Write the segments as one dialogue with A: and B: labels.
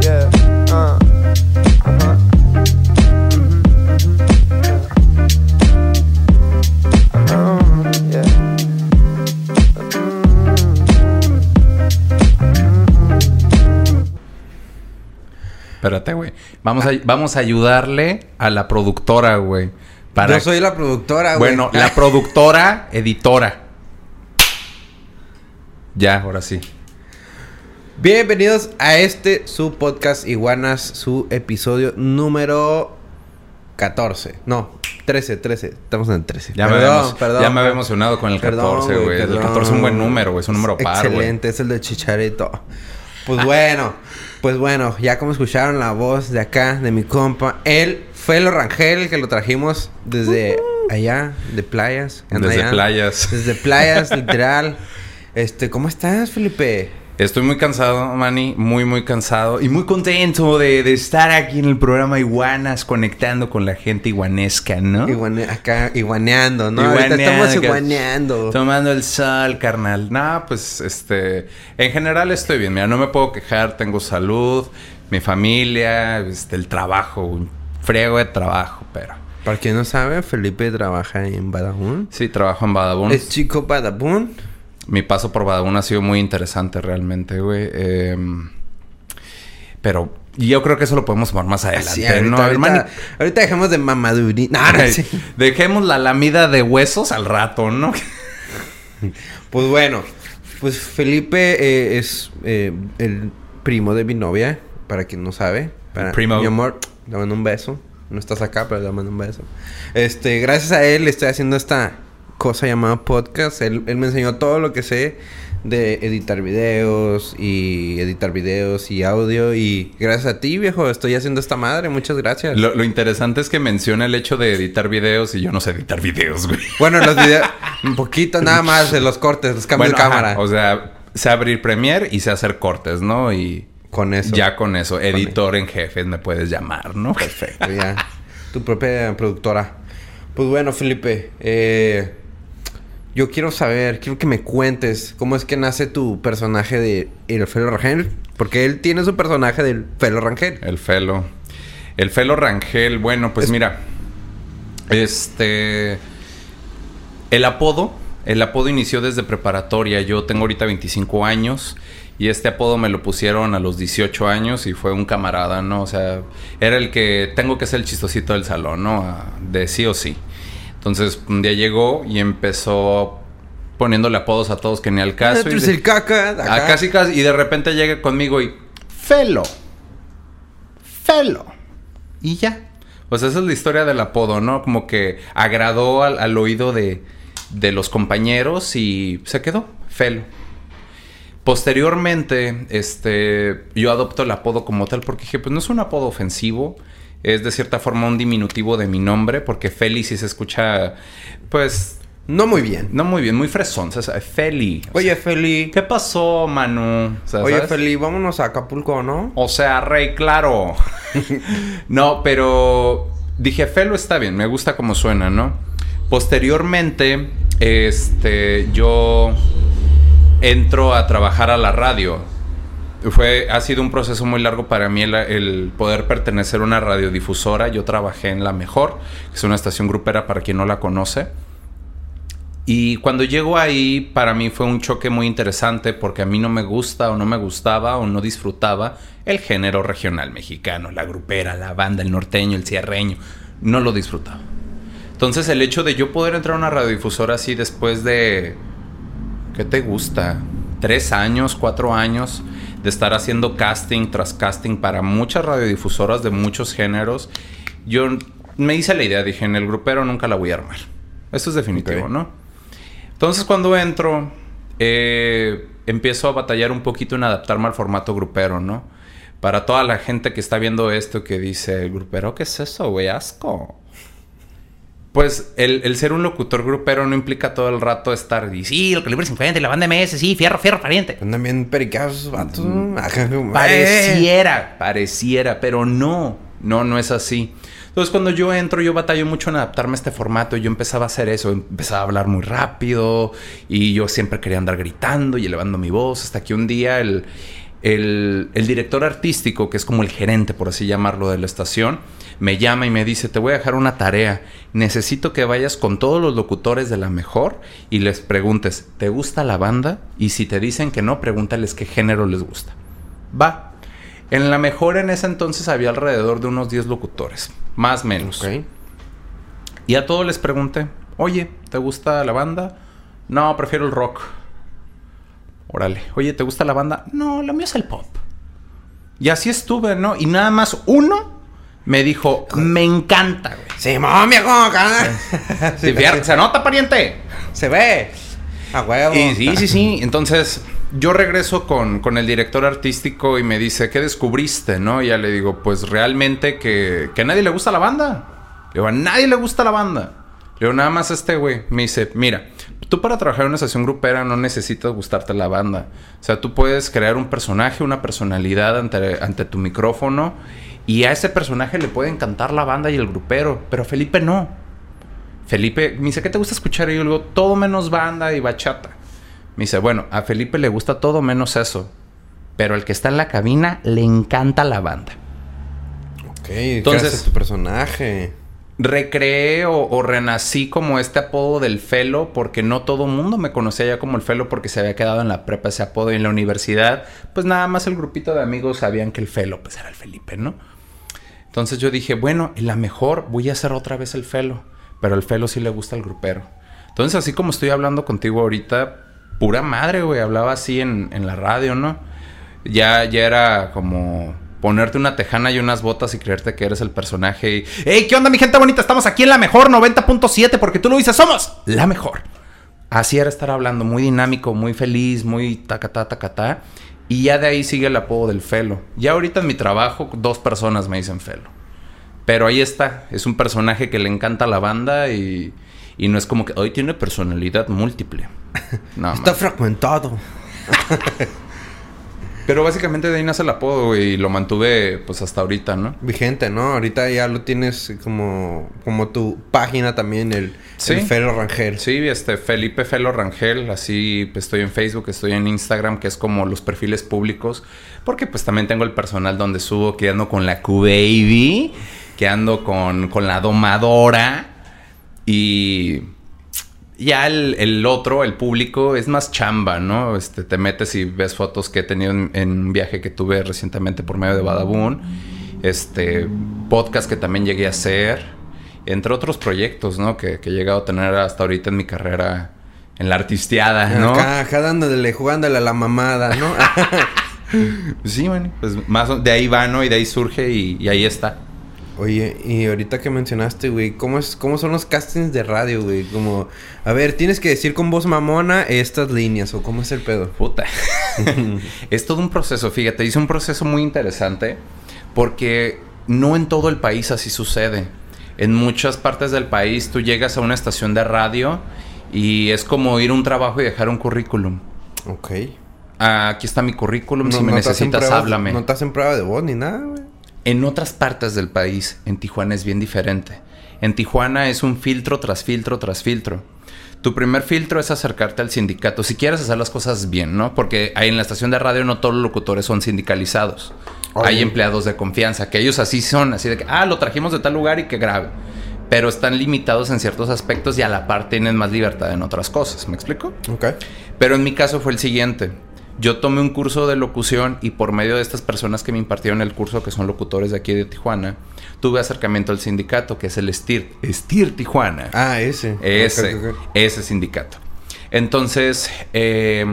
A: Yeah. Uh. Uh-huh.
B: Espérate, güey. Vamos a, vamos a ayudarle a la productora, güey. Para...
C: Yo soy la productora, güey.
B: Bueno, la productora, editora. Ya, ahora sí.
C: Bienvenidos a este, su podcast Iguanas, su episodio número 14. No, 13, 13. Estamos en el 13.
B: Ya, me, había emo- ya me había emocionado con el
C: Perdón,
B: 14, güey. El
C: perdón.
B: 14 es un buen número, güey. Es un número par.
C: Excelente, es el de Chicharito. Pues bueno, pues bueno, ya como escucharon la voz de acá, de mi compa, él fue el Rangel que lo trajimos desde allá, de playas.
B: Desde
C: allá.
B: playas.
C: Desde playas, literal. Este, ¿cómo estás, Felipe?
B: Estoy muy cansado, Manny. Muy, muy cansado. Y muy contento de, de estar aquí en el programa Iguanas, conectando con la gente iguanesca, ¿no?
C: Iguane- acá, iguaneando, ¿no?
B: Iguaneando,
C: estamos iguaneando.
B: Tomando el sol, carnal. Nah, pues este. En general estoy bien. Mira, no me puedo quejar. Tengo salud, mi familia, este, el trabajo. Un friego de trabajo, pero.
C: Para quien no sabe, Felipe trabaja en Badabun.
B: Sí, trabajo en Badabun.
C: Es chico Badabun.
B: Mi paso por Badabun ha sido muy interesante realmente, güey. Eh, pero yo creo que eso lo podemos tomar más adelante,
C: Sí, ahorita,
B: ¿no?
C: ahorita, ahorita dejemos de mamadurí. No, no, sí.
B: Dejemos la lamida de huesos al rato, ¿no?
C: Pues bueno, pues Felipe eh, es eh, el primo de mi novia, para quien no sabe. Para,
B: primo.
C: Mi amor, le mando un beso. No estás acá, pero le mando un beso. Este, gracias a él estoy haciendo esta cosa llamada podcast. Él, él me enseñó todo lo que sé de editar videos y editar videos y audio. Y gracias a ti, viejo, estoy haciendo esta madre. Muchas gracias.
B: Lo, lo interesante es que menciona el hecho de editar videos y yo no sé editar videos, güey.
C: Bueno, los videos, un poquito nada más de los cortes, los cambios
B: Bueno,
C: de
B: ajá,
C: cámara.
B: o sea, sé abrir Premiere y sé hacer cortes, ¿no? Y
C: con eso.
B: ya con eso, editor en jefe me puedes llamar, ¿no?
C: Perfecto, ya. Tu propia productora. Pues bueno, Felipe, eh, yo quiero saber, quiero que me cuentes cómo es que nace tu personaje de El Felo Rangel. Porque él tiene su personaje del Felo Rangel.
B: El Felo. El Felo Rangel, bueno, pues
C: Es-
B: mira. Este. El apodo. El apodo inició desde preparatoria. Yo tengo ahorita 25 años. Y este apodo me lo pusieron a los 18 años y fue un camarada, ¿no? O sea, era el que tengo que ser el chistosito del salón, ¿no? De sí o sí. Entonces, un día llegó y empezó poniéndole apodos a todos que ni al caso.
C: Tú
B: y de-
C: el caca. acá.
B: Ah, casi, casi. Y de repente llega conmigo y. Felo. Felo. Y ya. Pues esa es la historia del apodo, ¿no? Como que agradó al, al oído de, de los compañeros y se quedó. Felo. Posteriormente, este, yo adopto el apodo como tal porque dije, pues no es un apodo ofensivo, es de cierta forma un diminutivo de mi nombre, porque Feli sí se escucha, pues,
C: No muy bien.
B: no muy bien, muy fresón, ¿sabes? Feli. O
C: Oye, Feli.
B: ¿Qué pasó, Manu? O sea,
C: Oye,
B: ¿sabes?
C: Feli, vámonos a Acapulco, ¿no?
B: O sea, rey, claro. no, pero dije, Felo está bien, me gusta como suena, ¿no? Posteriormente, este, yo entro a trabajar a la radio. Fue, ha sido un proceso muy largo para mí el, poder pertenecer a una radiodifusora. Yo trabajé en La Mejor, que es una estación grupera para quien no la conoce. Y cuando llego ahí, para mí fue un choque muy interesante porque a mí no me gusta o no me gustaba o no disfrutaba el género regional mexicano, la grupera, la banda, el norteño, el cierreño. No lo disfrutaba. Entonces el hecho de yo poder entrar a una radiodifusora así después de... ¿Qué te gusta? Tres años, cuatro años de estar haciendo casting tras casting para muchas radiodifusoras de muchos géneros. Yo me hice la idea, dije, en el grupero nunca la voy a armar. Eso es definitivo. ¿no? Entonces cuando entro, eh, empiezo a batallar un poquito en adaptarme al formato grupero, ¿no? Para toda la gente que está viendo esto que dice, grupero, ¿qué es eso, güey? Asco. Pues el, el ser un locutor grupero no implica todo el rato estar, y sí, el calibre 50 y la banda MS, sí, fierro, fierro, pariente.
C: Andan bien pericados vatos.
B: Mm. Pareciera, pareciera, pero no, no, no es así. Entonces cuando yo entro, yo batallo mucho en adaptarme a este formato. Yo empezaba a hacer eso, empezaba a hablar muy rápido y yo siempre quería andar gritando y elevando mi voz. Hasta que un día el, el, el director artístico, que es como el gerente, por así llamarlo, de la estación, me llama y me dice, te voy a dejar una tarea. Necesito que vayas con todos los locutores de la mejor y les preguntes, ¿te gusta la banda? Y si te dicen que no, pregúntales qué género les gusta. Va. En la mejor en ese entonces había alrededor de unos 10 locutores, más o menos. Y a todos les pregunté, oye, ¿te gusta la banda? No, prefiero el rock. Órale, oye, ¿te gusta la banda? No, lo mío es el pop. Y así estuve, ¿no? Y nada más uno me dijo, me encanta, güey.
C: Sí, mami.
B: Sí, se nota, pariente.
C: Se ve. A huevo.
B: Y sí, sí, sí. Entonces, yo regreso con, con el director artístico y me dice, ¿qué descubriste? ¿No? Y ya le digo, pues realmente que, que a nadie le gusta la banda. Le digo, a nadie le gusta la banda. Le digo, nada más este güey. Me dice, mira, tú para trabajar en una estación grupera no necesitas gustarte la banda. O sea, tú puedes crear un personaje, una personalidad ante, ante tu micrófono. Y a ese personaje le puede encantar la banda y el grupero. Pero a Felipe no. Felipe me dice, ¿qué te gusta escuchar? Y yo le digo, todo menos banda y bachata. Me dice, bueno, a Felipe le gusta todo menos eso. Pero el que está en la cabina le encanta la banda.
C: Ok,
B: Entonces-
C: entonces tu personaje.
B: Recreé o, o renací como este apodo del Felo porque no todo mundo me conocía ya como el Felo porque se había quedado en la prepa ese apodo y en la universidad pues nada más el grupito de amigos sabían que el Felo pues era el Felipe, ¿no? Entonces yo dije, bueno, en la mejor voy a hacer otra vez el Felo, pero al Felo sí le gusta el grupero. Entonces así como estoy hablando contigo ahorita, pura madre, güey, hablaba así en, en la radio, ¿no? Ya, ya era como ponerte una tejana y unas botas y creerte que eres el personaje y... ¡Hey, qué onda mi gente bonita! Estamos aquí en la mejor 90.7 porque tú lo dices, somos la mejor. Así era estar hablando, muy dinámico, muy feliz, muy tacatá, tacatá. Y ya de ahí sigue el apodo del Felo. Ya ahorita en mi trabajo dos personas me dicen Felo. Pero ahí está, es un personaje que le encanta la banda y, y no es como que hoy tiene personalidad múltiple. No,
C: Está
B: man.
C: fragmentado.
B: Pero básicamente de ahí nace el apodo güey, y lo mantuve pues hasta ahorita, ¿no?
C: Vigente, ¿no? Ahorita ya lo tienes como, como tu página también, el,
B: Sí.
C: el Fero Rangel.
B: Sí, este Felipe Felo Rangel, así pues, estoy en Facebook, estoy en Instagram, que es como los perfiles públicos, porque pues también tengo el personal donde subo que ando con la Q-Baby, que ando con, con la domadora y ya el, el otro, el público, es más chamba, ¿no? Este, te metes y ves fotos que he tenido en, en un viaje que tuve recientemente por medio de Badabun, este, podcast que también llegué a hacer, entre otros proyectos, ¿no? Que, que he llegado a tener hasta ahorita en mi carrera en la artisteada, ¿no?
C: Acá, dándole, jugándole a la mamada, ¿no?
B: Sí, bueno, pues más de ahí va, ¿no? Y de ahí surge y, y ahí está.
C: Oye, y ahorita que mencionaste, güey, ¿cómo, es, ¿cómo son los castings de radio, güey? Como, a ver, tienes que decir con voz mamona estas líneas, o cómo es el pedo.
B: Puta. es todo un proceso, fíjate, hice un proceso muy interesante porque no en todo el país así sucede. En muchas partes del país tú llegas a una estación de radio y es como ir a un trabajo y dejar un currículum.
C: Ok.
B: Ah, aquí está mi currículum, si me necesitas
C: pruebas-
B: háblame.
C: No te hacen prueba de voz ni nada, güey.
B: En otras partes del país, en Tijuana es bien diferente. En Tijuana es un filtro tras filtro tras filtro. Tu primer filtro es acercarte al sindicato, si quieres hacer las cosas bien, ¿no? Porque ahí en la estación de radio no todos los locutores son sindicalizados.
C: Oye.
B: Hay empleados de confianza, que ellos así son, así de que, ah, lo trajimos de tal lugar y que grave. Pero están limitados en ciertos aspectos y a la par tienen más libertad en otras cosas. ¿Me explico?
C: Ok.
B: Pero en mi caso fue el siguiente. Yo tomé un curso de locución y por medio de estas personas que me impartieron el curso, que son locutores de aquí de Tijuana, tuve acercamiento al sindicato, que es el STIR. STIR Tijuana.
C: Ah, ese.
B: ese, ese sindicato. Entonces, eh,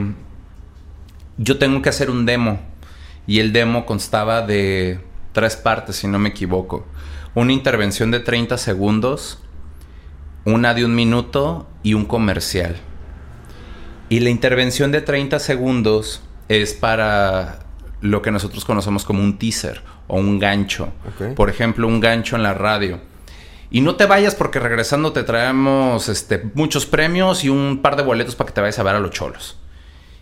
B: yo tengo que hacer un demo. Y el demo constaba de tres partes, si no me equivoco. Una intervención de 30 segundos, una de un minuto y un comercial. Y la intervención de 30 segundos es para lo que nosotros conocemos como un teaser o un gancho. Por ejemplo, un gancho en la radio. Y no te vayas porque regresando te traemos este, muchos premios y un par de boletos para que te vayas a ver a los cholos.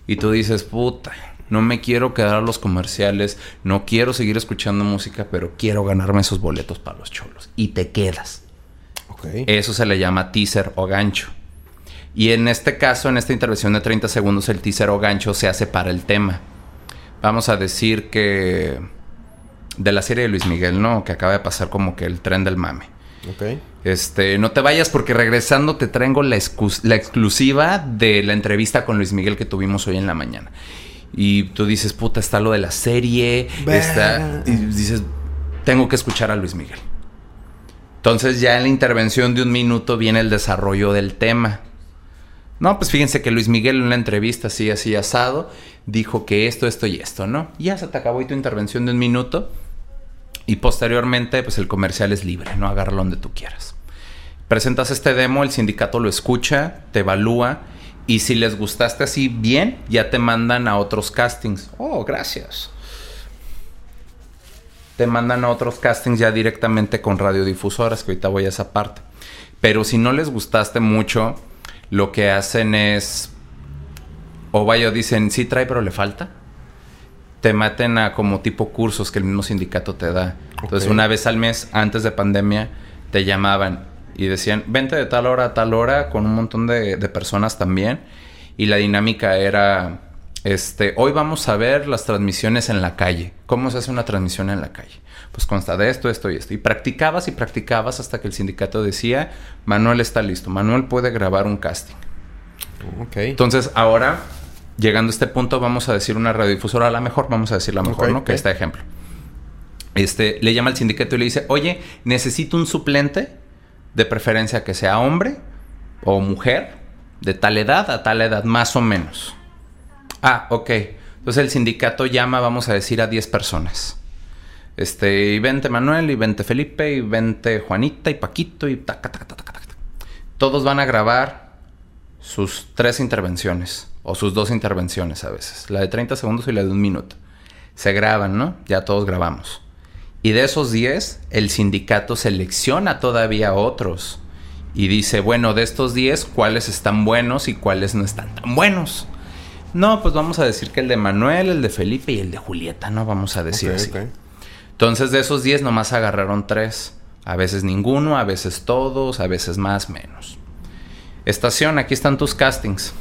B: Y tú dices, puta, no me quiero quedar a los comerciales, no quiero seguir escuchando música, pero quiero ganarme esos boletos para los cholos. Y te quedas.
C: Ok.
B: Eso se le llama teaser o gancho. Y en este caso, en esta intervención de 30 segundos, el teaser o gancho se hace para el tema. vamos a decir que de la serie de Luis Miguel, ¿no? Que acaba de pasar como que el tren del mame.
C: Ok.
B: Este, no te vayas porque regresando te traigo la exclusiva de la entrevista con Luis Miguel que tuvimos hoy en la mañana. Y tú dices, puta, está lo de la serie, está... Y dices, tengo que escuchar a Luis Miguel. Entonces ya en la intervención de un minuto viene el desarrollo del tema. No, pues fíjense que Luis Miguel en una entrevista así, así asado, dijo que esto, esto y esto, ¿no? Ya se te acabó y tu intervención de un minuto. Y posteriormente, pues el comercial es libre, ¿no? Agárralo donde tú quieras. Presentas este demo, el sindicato lo escucha, te evalúa. Y si les gustaste así bien, ya te mandan a otros castings. Oh, gracias. Te mandan a otros castings ya directamente con radiodifusoras, que ahorita voy a esa parte. Pero si no les gustaste mucho, lo que hacen es. O vaya, dicen, sí trae, pero le falta. Te maten a como tipo cursos que el mismo sindicato te da. Entonces, una vez al mes, antes de pandemia, te llamaban y decían, vente de tal hora a tal hora con un montón de, de personas también. Y la dinámica era, este, hoy vamos a ver las transmisiones en la calle. ¿Cómo se hace una transmisión en la calle? Pues consta de esto, esto y esto. Y practicabas y practicabas hasta que el sindicato decía, Manuel está listo, Manuel puede grabar un casting.
C: Ok.
B: Entonces, ahora, llegando a este punto, vamos a decir una radiodifusora, a la mejor, vamos a decir la mejor, ¿no? Que
C: ok.
B: este ejemplo. Este, le llama al sindicato y le dice, oye, necesito un suplente, de preferencia que sea hombre o mujer, de tal edad a tal edad, más o menos. Ah, ok. Entonces el sindicato llama, vamos a decir, a 10 personas. Este, y vente Manuel, y vente Felipe, y vente Juanita, y Paquito, y taca, taca, taca, taca. Todos van a grabar sus tres intervenciones, o sus dos intervenciones a veces, la de 30 segundos y la de un minuto. Se graban, ¿no? Ya todos grabamos. Y de esos 10, el sindicato selecciona todavía otros. Y dice, bueno, de estos 10, ¿cuáles están buenos y cuáles no están tan buenos? No, pues vamos a decir que el de Manuel, el de Felipe y el de Julieta, ¿no? Vamos a decir
C: Ok,
B: así. Entonces de esos 10 nomás agarraron 3. A veces ninguno, a veces todos, a veces más, menos. Estación, aquí están tus castings.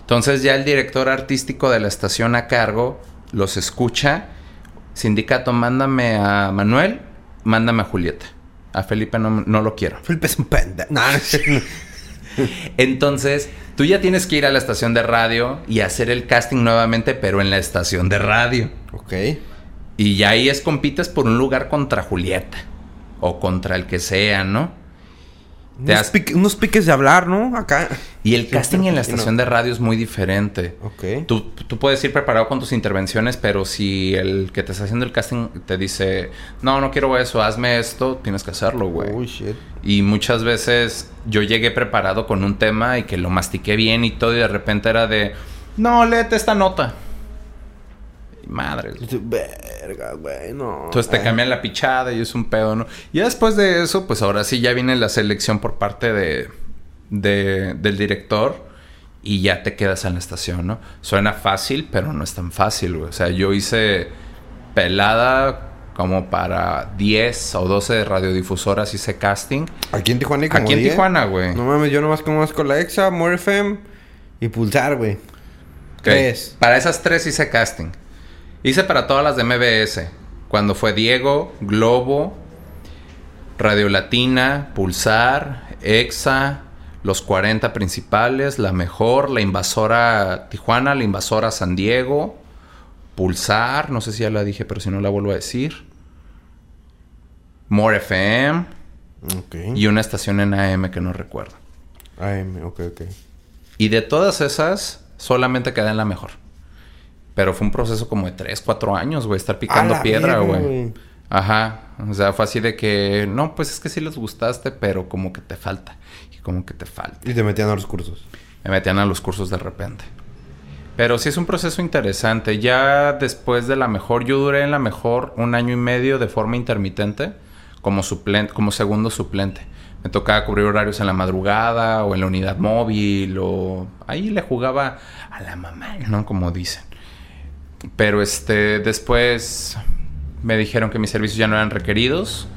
B: Entonces ya el director artístico de la estación a cargo los escucha. Sindicato, mándame a Manuel, mándame a Julieta. A Felipe no, no lo quiero.
C: Felipe es un pendejo. No,
B: Entonces, tú ya tienes que ir a la estación de radio y hacer el casting nuevamente, pero en la estación de radio.
C: ok.
B: Y ya ahí es compites por un lugar contra Julieta. O contra el que sea, ¿no? Te
C: Unos,
B: has-
C: pique- unos piques de hablar, ¿no? Acá.
B: Y el casting en la estación
C: no.
B: de radio es muy diferente.
C: Ok.
B: Tú, tú puedes ir preparado con tus intervenciones, pero si el que te está haciendo el casting te dice, no, no quiero eso, hazme esto, tienes que hacerlo, güey.
C: Uy, shit.
B: Y muchas veces yo llegué preparado con un tema y que lo mastiqué bien y todo, y de repente era de, no, léete esta nota. Madre.
C: Verga, güey, no.
B: Entonces te
C: Ay.
B: cambian la pichada y es un pedo, ¿no? Y después de eso, pues ahora sí ya viene la selección por parte de, de- del director y ya te quedas en la estación, ¿no? Suena fácil, pero no es tan fácil, güey. O sea, yo hice pelada como para 10 o 12 radiodifusoras, hice casting.
C: Aquí en Tijuana como
B: Aquí en
C: 10.
B: Tijuana, güey.
C: No mames, yo nomás conozco la Exa, More FM y Pulsar, güey. Tres.
B: Para esas tres hice casting. Hice para todas las de MBS. Cuando fue Diego, Globo, Radio Latina, Pulsar, EXA, los 40 principales, La Mejor, La Invasora Tijuana, La Invasora San Diego, Pulsar, no sé si ya la dije, pero si no la vuelvo a decir. More FM
C: Ok.
B: y una estación en AM que no recuerdo.
C: AM, ok, ok.
B: Y de todas esas, solamente quedé en la mejor. Pero fue un proceso como de 3, 4 años, güey, estar picando piedra, güey. Ajá. O sea, fue así de que, no, pues es que sí les gustaste, pero como que te falta. Y como que te falta.
C: Y te metían a los cursos.
B: Me metían a los cursos de repente. Pero sí es un proceso interesante. Ya después de la mejor, yo duré en la mejor un año y medio de forma intermitente como suplente, como segundo suplente. Me tocaba cubrir horarios en la madrugada o en la unidad móvil o ahí le jugaba a la mamá, ¿no? Como dicen. Pero este después me dijeron que mis servicios ya no eran requeridos.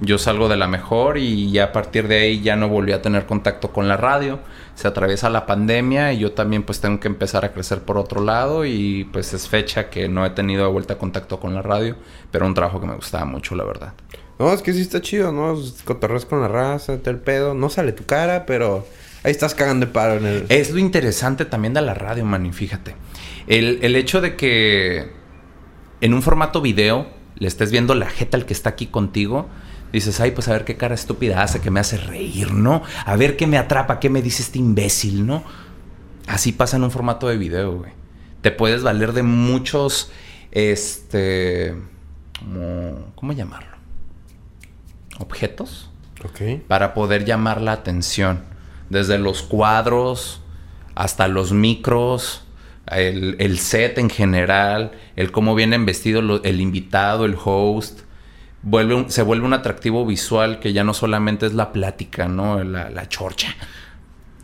B: Yo salgo de la mejor y ya a partir de ahí ya no volví a tener contacto con la radio. Se atraviesa la pandemia y yo también pues tengo que empezar a crecer por otro lado y pues es fecha que no he tenido de vuelta contacto con la radio, pero un trabajo que me gustaba mucho, la verdad.
C: No, es que sí está chido, ¿no? Cotorreas con la raza, te el pedo. No sale tu cara, pero ahí estás cagando de paro en el...
B: Es lo interesante también de la radio, man, fíjate. El, el hecho de que en un formato video le estés viendo la jeta al que está aquí contigo, dices, ay, pues a ver qué cara estúpida hace que me hace reír, ¿no? A ver qué me atrapa, qué me dice este imbécil, ¿no? Así pasa en un formato de video, güey. Te puedes valer de muchos, este, como, ¿cómo llamarlo? Objetos para poder llamar la atención. Desde los cuadros hasta los micros, el, el set en general, el cómo vienen vestidos lo- el invitado, el host. Vuelve un- se vuelve un atractivo visual que ya no solamente es la plática, ¿no? La, la chorcha.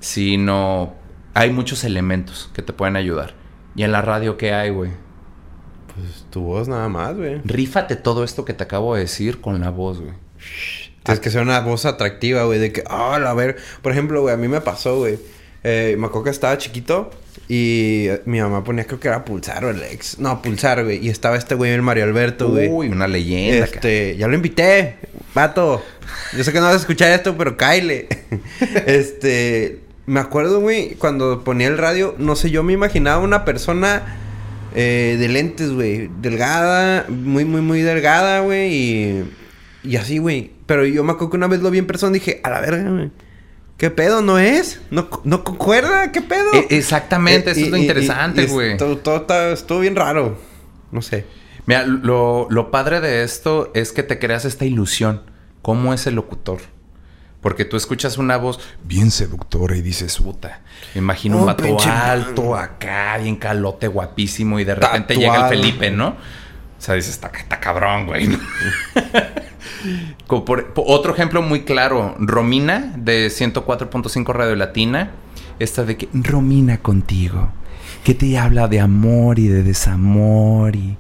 B: Sino hay muchos elementos que te pueden ayudar. ¿Y en la radio qué hay, güey?
C: Pues tu voz nada más, güey.
B: Rífate todo esto que te acabo de decir con la voz, güey.
C: Tienes que ser una voz atractiva, güey, de que, ah, a ver, por ejemplo, güey, a mí me pasó, güey. Eh, me acuerdo que estaba chiquito y eh, mi mamá ponía, creo que era Pulsar o el ex. No, Pulsar, güey. Y estaba este güey, el Mario Alberto, güey.
B: Uy, una leyenda.
C: Este, ya lo invité, vato. Yo sé que no vas a escuchar esto, pero cáile. este, me acuerdo, güey, cuando ponía el radio, no sé, yo me imaginaba una persona eh, de lentes, güey, delgada, muy, muy, muy delgada, güey, y, y así, güey. Pero yo me acuerdo que una vez lo vi en persona y dije, a la verga, güey. ¿Qué pedo? ¿No es? ¿No, no concuerda? ¿Qué pedo?
B: E- exactamente, eso
C: Eh,
B: es lo interesante, güey.
C: Todo, todo está- estuvo bien raro. No sé.
B: Mira, lo, lo padre de esto es que te creas esta ilusión. ¿Cómo es el locutor? Porque tú escuchas una voz bien seductora y dices, puta, imagino un vato alto acá, bien calote, guapísimo, y de repente llega el Felipe, ¿no? O sea, dices, está, está cabrón, güey. por- otro ejemplo muy claro, Romina, de 104.5 Radio Latina, esta de que, Romina contigo, que te habla de amor y de desamor y,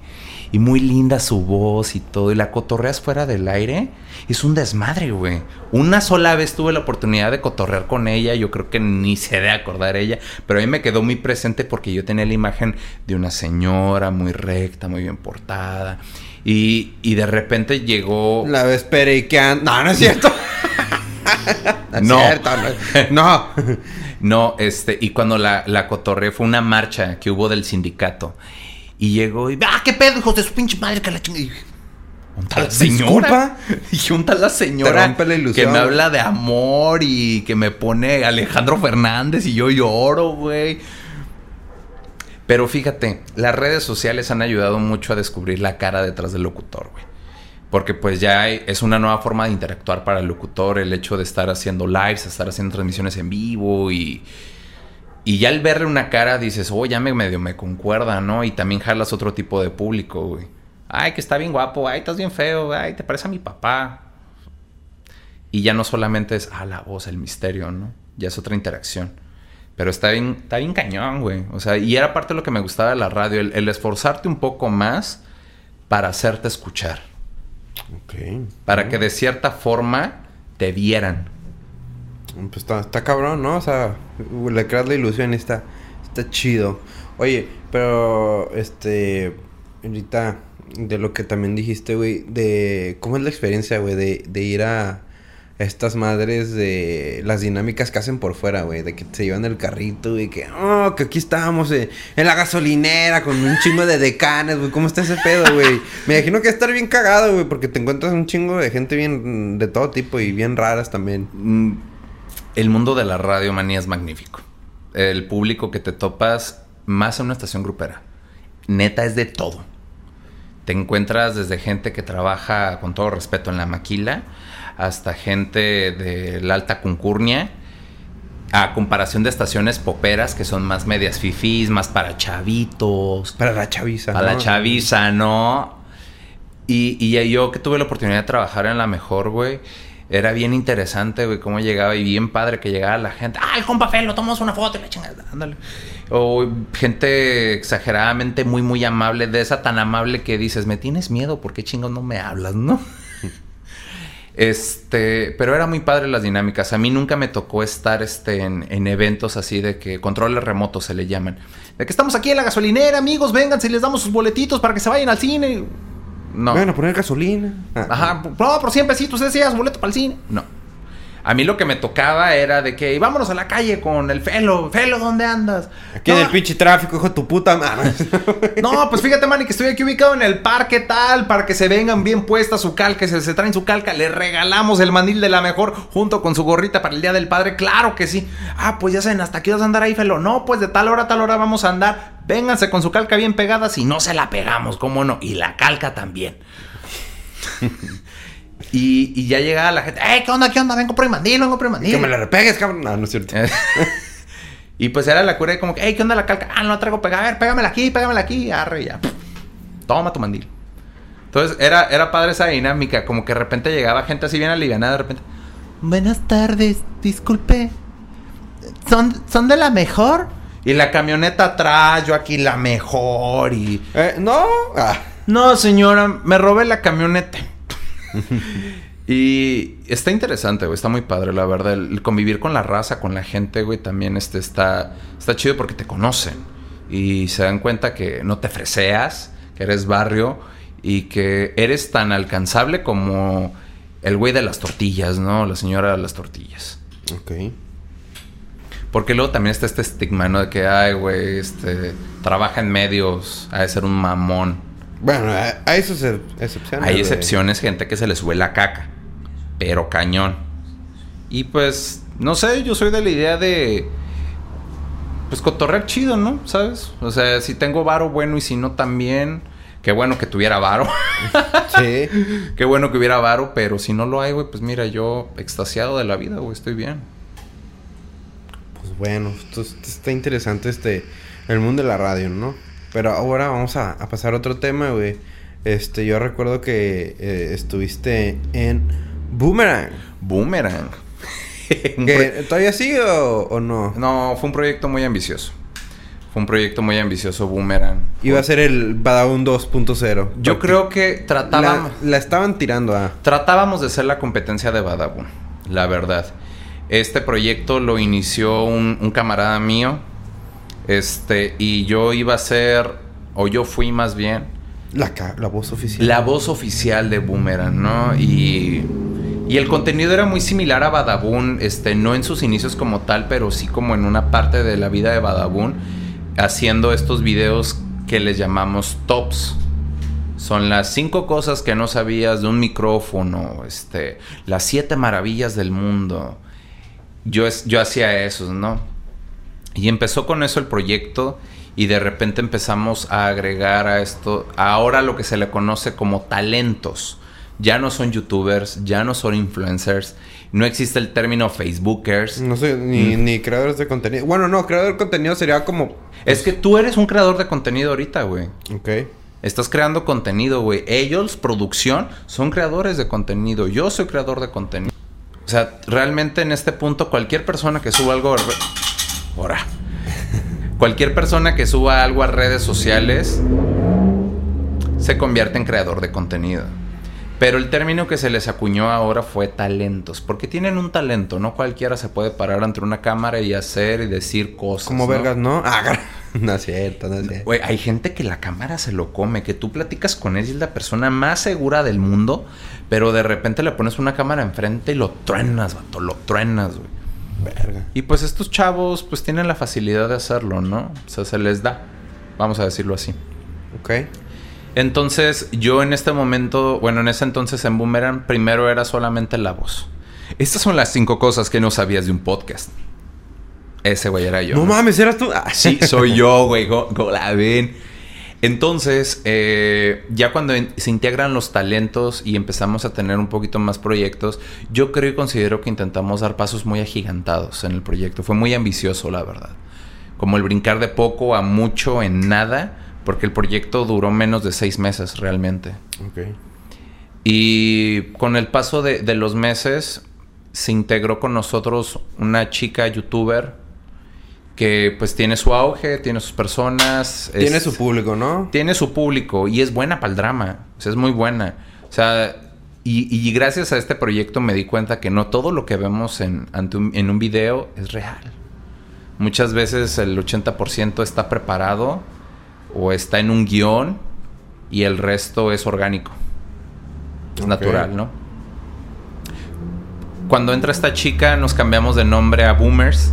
B: y muy linda su voz y todo, y la cotorreas fuera del aire, es un desmadre, güey. Una sola vez tuve la oportunidad de cotorrear con ella, yo creo que ni se de acordar ella, pero a mí me quedó muy presente porque yo tenía la imagen de una señora muy recta, muy bien portada, y, y de repente llegó...
C: La ves periqueando. No, no es cierto. no. es
B: No.
C: cierto, no. no.
B: No, este, y cuando la, la cotorré fue una marcha que hubo del sindicato. Y llegó y, ¡ah, qué pedo, hijos de su pinche madre que la chinga! Y, ¿Dónde está la señora? Y junta la señora
C: la ilusión,
B: que me habla de amor y que me pone Alejandro Fernández y yo lloro, güey. Pero fíjate, las redes sociales han ayudado mucho a descubrir la cara detrás del locutor, güey. Porque pues ya es una nueva forma de interactuar para el locutor, el hecho de estar haciendo lives, estar haciendo transmisiones en vivo y... Y ya al verle una cara dices, oh, ya me medio me concuerda, ¿no? Y también jalas otro tipo de público, güey. Ay, que está bien guapo, ay, estás bien feo, ay, te parece a mi papá. Y ya no solamente es, ah, la voz, el misterio, ¿no? Ya es otra interacción. Pero está bien, está bien cañón, güey. O sea, y era parte de lo que me gustaba de la radio, el, el esforzarte un poco más para hacerte escuchar.
C: Ok.
B: Para que de cierta forma te vieran.
C: Pues está, está cabrón, ¿no? O sea, le creas la ilusión y está, está chido. Oye, pero este, ahorita de lo que también dijiste, güey, de cómo es la experiencia, güey, de, de ir a estas madres de las dinámicas que hacen por fuera, güey, de que se llevan el carrito y que, oh, que aquí estábamos eh, en la gasolinera con un chingo de decanes, güey, ¿cómo está ese pedo, güey? Me imagino que estar bien cagado, güey, porque te encuentras un chingo de gente bien de todo tipo y bien raras también.
B: Mm, El mundo de la radio manía es magnífico. El público que te topas más en una estación grupera. Neta es de todo. Te encuentras desde gente que trabaja con todo respeto en la maquila hasta gente de la alta concurnia a comparación de estaciones poperas que son más medias fifís, más para chavitos,
C: Para la chaviza,
B: para la
C: ¿no?
B: chaviza, ¿no? Y, y yo que tuve la oportunidad de trabajar en la mejor, güey, era bien interesante, güey, cómo llegaba y bien padre que llegaba la gente. ¡Ay, compa Fel, lo tomamos una foto y la chingada! Ándale. O gente exageradamente muy, muy amable, de esa tan amable que dices, me tienes miedo, ¿por qué chingos no me hablas, no? Este, pero era muy padre las dinámicas. A mí nunca me tocó estar este, en, en eventos así de que controles remotos se le llaman. De que estamos aquí en la gasolinera, amigos, vengan si les damos sus boletitos para que se vayan al cine. No.
C: Bueno, poner gasolina. Ah.
B: Ajá, no, por 100 pesitos, ese boleto para el cine. No. A mí lo que me tocaba era de que vámonos a la calle con el Felo. Felo, ¿dónde andas?
C: Aquí
B: no,
C: en el pinche tráfico, hijo de tu puta madre.
B: No, pues fíjate, Manny, que estoy aquí ubicado en el parque tal, para que se vengan bien puesta su calca, se, se traen su calca, le regalamos el mandil de la mejor junto con su gorrita para el Día del Padre, claro que sí. Ah, pues ya saben, ¿hasta aquí vas a andar ahí, Felo? No, pues de tal hora a tal hora vamos a andar. Vénganse con su calca bien pegada, si no se la pegamos, ¿cómo no? Y la calca también. y, y ya llegaba la gente, ¡eh, qué onda, qué onda! Vengo por el mandil, vengo por el mandil.
C: que me la repegues, cabrón. No, no es cierto.
B: y pues era la cura de como que, hey, ¿qué onda la calca? Ah, no la traigo pegada. A ver, pégamela aquí, pégamela aquí. Arre, ya. Toma tu mandil. Entonces era, era padre esa dinámica. Como que de repente llegaba gente así bien alivianada. De repente, buenas tardes, disculpe. ¿Son, ¿Son de la mejor? Y la camioneta atrás, yo aquí la mejor. Y.
C: Eh, no. Ah.
B: No, señora, me robé la camioneta. Y está interesante, güey. Está muy padre, la verdad. El, convivir con la raza, con la gente, güey, también este, está, está chido porque te conocen. Y se dan cuenta que no te freseas, que eres barrio y que eres tan alcanzable como el güey de las tortillas, ¿no? La señora de las tortillas.
C: Ok.
B: Porque luego también está este estigma, ¿no? De que, ay, güey, este, trabaja en medios, ha de ser un mamón.
C: Bueno, hay- sus ex- excepciones.
B: Hay excepciones, gente que se le sube la caca. Pero cañón. Y pues, no sé, yo soy de la idea de. Pues cotorrear chido, ¿no? ¿Sabes? O sea, si tengo varo, bueno, y si no, también. Qué bueno que tuviera varo.
C: Sí.
B: Qué bueno que hubiera varo, pero si no lo hay, güey, pues mira, yo extasiado de la vida, güey, estoy bien.
C: Pues bueno, esto, esto está interesante este el mundo de la radio, ¿no? Pero ahora vamos a, a pasar a otro tema, güey. Este, yo recuerdo que eh, estuviste en Boomerang.
B: Boomerang. Un
C: ¿Que ¿Todavía sigue o, o no?
B: No, fue un proyecto muy ambicioso. Fue un proyecto muy ambicioso, Boomerang.
C: Iba a ser el Badaun 2.0.
B: Yo creo que tratábamos,
C: La, la estaban tirando a...
B: tratábamos de ser la competencia de Badabun, la verdad. Este proyecto lo inició un, un camarada mío. Este, y yo iba a ser, o yo fui más bien,
C: La, la voz oficial.
B: la voz oficial de Boomerang, ¿no? Y, y el contenido era muy similar a Badabun, este, no en sus inicios como tal, pero sí como en una parte de la vida de Badabun, haciendo estos videos que les llamamos tops. Son las cinco cosas que no sabías de un micrófono, este, las siete maravillas del mundo. Yo, yo hacía esos, ¿no? Y empezó con eso el proyecto y de repente empezamos a agregar a esto, ahora lo que se le conoce como talentos. Ya no son youtubers, ya no son influencers, no existe el término facebookers.
C: No sé,
B: Mm.
C: ni, ni creadores de contenido. Bueno, no, creador de contenido sería como...
B: Es que tú eres un creador de contenido ahorita, güey.
C: Ok.
B: Estás creando contenido, güey. Ellos, producción, son creadores de contenido. Yo soy creador de contenido. O sea, realmente en este punto, cualquier persona que suba algo. Ahora. cualquier persona que suba algo a redes sociales se convierte en creador de contenido. Pero el término que se les acuñó ahora fue talentos. Porque tienen un talento, no cualquiera se puede parar ante una cámara y hacer y decir cosas.
C: Como
B: ¿no?
C: vergas, ¿no? Ah, no es cierto, no es cierto.
B: Hay gente que la cámara se lo come, que tú platicas con él y es la persona más segura del mundo, pero de repente le pones una cámara enfrente y lo truenas, vato, lo truenas, güey.
C: Verga.
B: Y pues estos chavos pues tienen la facilidad de hacerlo, ¿no? O sea, se les da, vamos a decirlo así.
C: Ok.
B: Entonces, yo en este momento, bueno, en ese entonces en Boomerang, primero era solamente la voz. Estas son las cinco cosas que no sabías de un podcast. Ese güey era yo.
C: No mames, eras tú. Ah,
B: Sí, soy yo, güey. go- go- la ven. Entonces, eh, ya cuando se integran los talentos y empezamos a tener un poquito más proyectos, yo creo y considero que intentamos dar pasos muy agigantados en el proyecto. Fue muy ambicioso, la verdad. Como el brincar de poco a mucho en nada, porque el proyecto duró menos de seis meses realmente.
C: Ok.
B: Y con el paso de, de los meses se integró con nosotros una chica youtuber que pues tiene su auge, tiene sus personas.
C: Tiene
B: es-
C: su público, ¿no?
B: Tiene su público y es buena para el drama. O sea, es muy buena. O sea, Y, y gracias a este proyecto me di cuenta que no todo lo que vemos en, ante un, en un video es real. Muchas veces el 80% está preparado o está en un guion y el resto es orgánico. Es natural, ¿no? Cuando entra esta chica nos cambiamos de nombre a Boomers,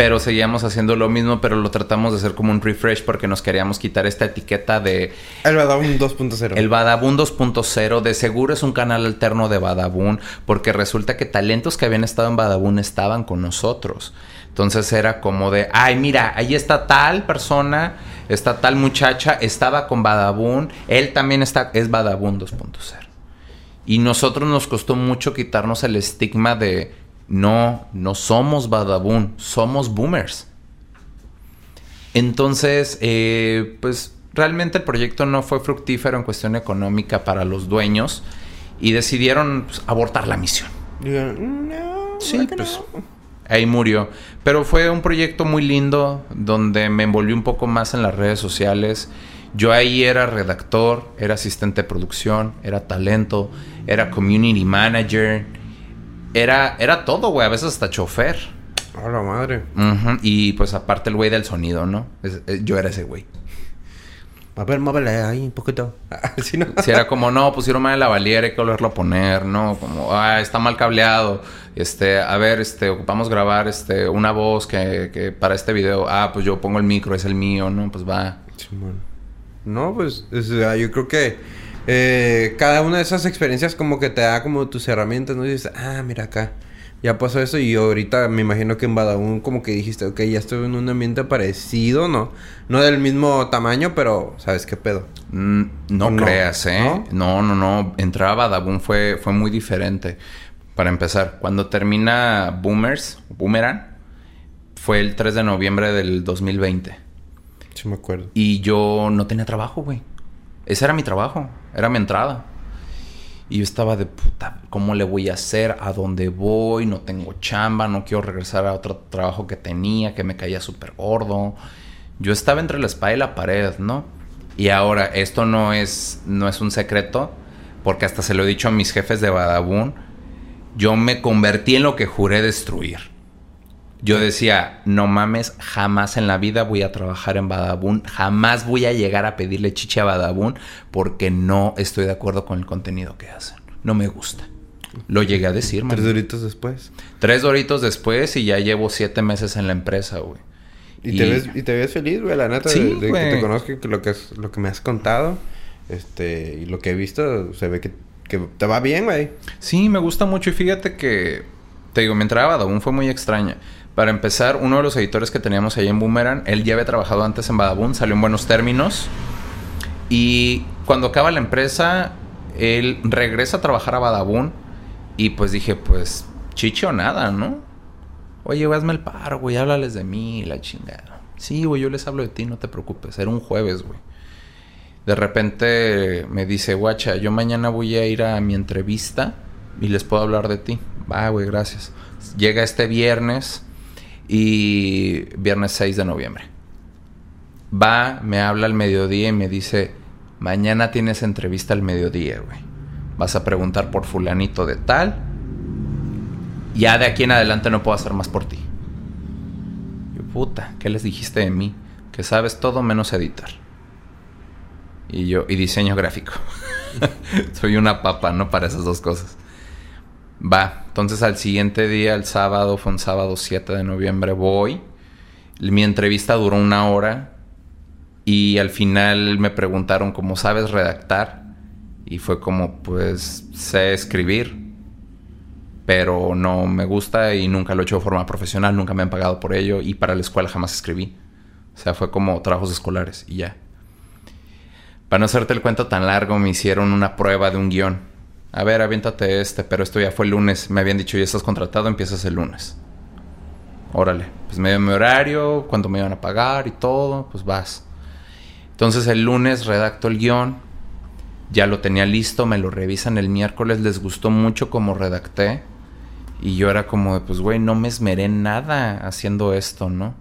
B: pero seguíamos haciendo lo mismo, pero lo tratamos de hacer como un refresh porque nos queríamos quitar esta etiqueta de
C: El Badabun 2.0.
B: el Badabun 2.0 de seguro es un canal alterno de Badabun porque resulta que talentos que habían estado en Badabun estaban con nosotros. Entonces era como de, ay, mira, ahí está tal persona, está tal muchacha, estaba con Badabun, él también está, es Badabun 2.0. Y nosotros nos costó mucho quitarnos el estigma de, no, no somos Badabun, somos boomers. Entonces, eh, pues realmente el proyecto no fue fructífero en cuestión económica para los dueños y decidieron pues, abortar la misión.
C: No,
B: Sí,
C: ¿verdad que
B: pues
C: no?
B: ahí murió. Pero fue un proyecto muy lindo donde me envolví un poco más en las redes sociales. Yo ahí era redactor, era asistente de producción, era talento, era community manager, era, era todo, güey, a veces hasta chofer.
C: A la madre.
B: Y pues aparte el güey del sonido, ¿no? Es- eh, yo era ese güey.
C: A ver, muévele ahí un poquito. Así no.
B: Si era como, no, pusieron mal la valiera, hay que volverlo a poner, ¿no? Como, ah, está mal cableado. Este, a ver, este, ocupamos grabar este, una voz que, que para este video. Ah, pues yo pongo el micro, es el mío, ¿no? Pues va.
C: No, pues, o sea, yo creo que eh, cada una de esas experiencias como que te da como tus herramientas, ¿no? Y dices, ah, mira acá, ya pasó eso y ahorita me imagino que en Badabun como que dijiste, ok, ya estoy en un ambiente parecido, ¿no? No del mismo tamaño, pero ¿sabes qué pedo?
B: Mm, no,
C: No,
B: creas, ¿eh?
C: ¿no?
B: ¿no? no, no, Entrar a Badabun fue, fue muy diferente. Para empezar, cuando termina Boomers, Boomerang, fue el 3 de noviembre del 2020.
C: Sí me acuerdo.
B: Y yo no tenía trabajo, güey. Ese era mi trabajo, era mi entrada. Y yo estaba de puta, ¿cómo le voy a hacer? ¿A dónde voy? No tengo chamba, no quiero regresar a otro trabajo que tenía, que me caía súper gordo. Yo estaba entre la espada y la pared, ¿no? Y ahora, esto no es, no es un secreto, porque hasta se lo he dicho a mis jefes de Badabun. Yo me convertí en lo que juré destruir. Yo decía, no mames, jamás en la vida voy a trabajar en Badabun, jamás voy a llegar a pedirle chiche a Badabun porque no estoy de acuerdo con el contenido que hacen. No me gusta. Lo llegué a decir, man.
C: Tres doritos después.
B: Tres doritos después y ya llevo siete meses en la empresa, güey.
C: Y, te ves, y te ves feliz, güey, la neta,
B: Sí,
C: de, de que te conozco, que lo que, es- lo que me has contado, este, y lo que he visto, se ve que, que te va bien, güey.
B: Sí, me gusta mucho y fíjate que, te digo, mi entrada a Badabun fue muy extraña. Para empezar, uno de los editores que teníamos ahí en Boomerang, él ya había trabajado antes en Badabun, salió en buenos términos. Y cuando acaba la empresa, él regresa a trabajar a Badabun. Y pues dije, pues, chiche o nada, ¿no? Oye, hazme el paro, güey, háblales de mí, la chingada. Sí, güey, yo les hablo de ti, no te preocupes. Era un jueves, güey. De repente me dice, guacha, yo mañana voy a ir a mi entrevista y les puedo hablar de ti. Va, güey, gracias. Llega este viernes y viernes 6 de noviembre. Va, me habla al mediodía y me dice, mañana tienes entrevista al mediodía, güey. Vas a preguntar por fulanito de tal. Ya de aquí en adelante no puedo hacer más por ti. Yo, puta, ¿qué les dijiste de mí? Que sabes todo menos editar. Y yo, y diseño gráfico. Soy una papa, ¿no? Para esas dos cosas. Va, entonces al siguiente día, el sábado, fue un sábado 7 de noviembre, voy. Mi entrevista duró una hora. Y al final me preguntaron cómo sabes redactar. Y fue como, pues, sé escribir. Pero no me gusta y nunca lo he hecho de forma profesional, nunca me han pagado por ello. Y para la escuela jamás escribí. O sea, fue como trabajos escolares y ya. Para no hacerte el cuento tan largo, me hicieron una prueba de un guion. A ver, aviéntate este, pero esto ya fue el lunes. Me habían dicho, ya estás contratado, empiezas el lunes. Órale, pues me dio mi horario, cuánto me iban a pagar y todo, pues vas. Entonces el lunes redacto el guion, ya lo tenía listo, me lo revisan el miércoles, les gustó mucho como redacté. Y yo era como de, pues güey, no me esmeré nada haciendo esto, ¿no?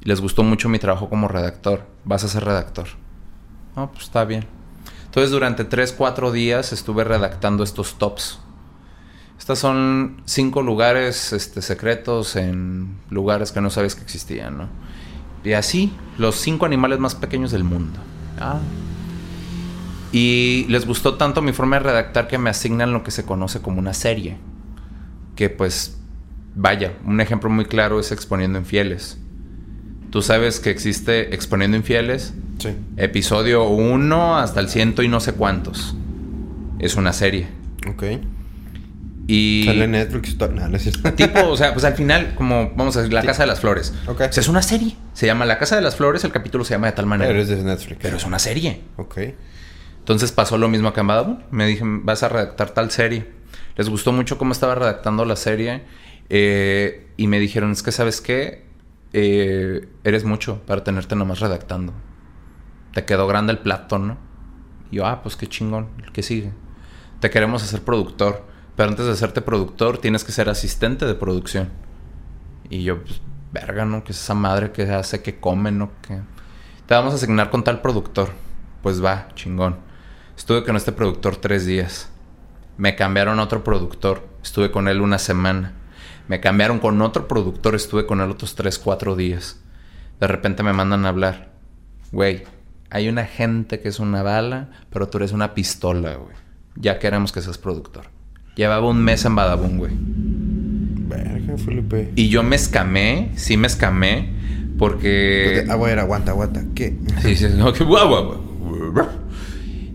B: Y les gustó mucho mi trabajo como redactor. Vas a ser redactor. No, pues está bien. Entonces durante 3, 4 días estuve redactando estos tops. Estas son cinco lugares este, secretos en lugares que no sabes que existían, ¿no? Y así, los cinco animales más pequeños del mundo. Ah. Y les gustó tanto mi forma de redactar que me asignan lo que se conoce como una serie. Que pues, vaya, un ejemplo muy claro es Exponiendo Infieles. Tú sabes que existe Exponiendo Infieles,
C: Sí.
B: episodio 1 hasta el ciento y no sé cuántos. Es una serie.
C: Ok.
B: Y...
C: Sale Netflix. No, no es cierto.
B: Tipo, o sea, pues al final, como vamos a decir, La Casa de las Flores.
C: Ok.
B: O sea, es una serie. Se llama La Casa de las Flores, el capítulo se llama de tal manera.
C: Pero es de Netflix.
B: Pero es una serie.
C: Ok.
B: Entonces pasó lo mismo acá en Badabun. Me dije, vas a redactar tal serie. Les gustó mucho cómo estaba redactando la serie. eh, y me dijeron, es que, ¿sabes qué? Eh, eres mucho para tenerte nomás redactando. Te quedó grande el plato, ¿no? Y yo, ah, pues qué chingón. ¿Qué sigue? Te queremos hacer productor. Pero antes de hacerte productor, tienes que ser asistente de producción. Y yo, pues, verga, ¿no? Que es esa madre que hace que come, ¿no? Que te vamos a asignar con tal productor. Pues va, chingón. Estuve con este productor tres días. Me cambiaron a otro productor. Estuve con él una semana. Me cambiaron con otro productor. Estuve con él otros tres, cuatro días. De repente me mandan a hablar. Güey, hay una gente que es una bala, pero tú eres una pistola, güey. Ya queremos que seas productor. Llevaba un mes en Badabun, güey.
C: Verga, Felipe.
B: Y yo me escamé, sí me escamé, porque...
C: Ah, güey, aguanta, aguanta. ¿Qué?
B: Sí, sí, no, que guau, guau, guau.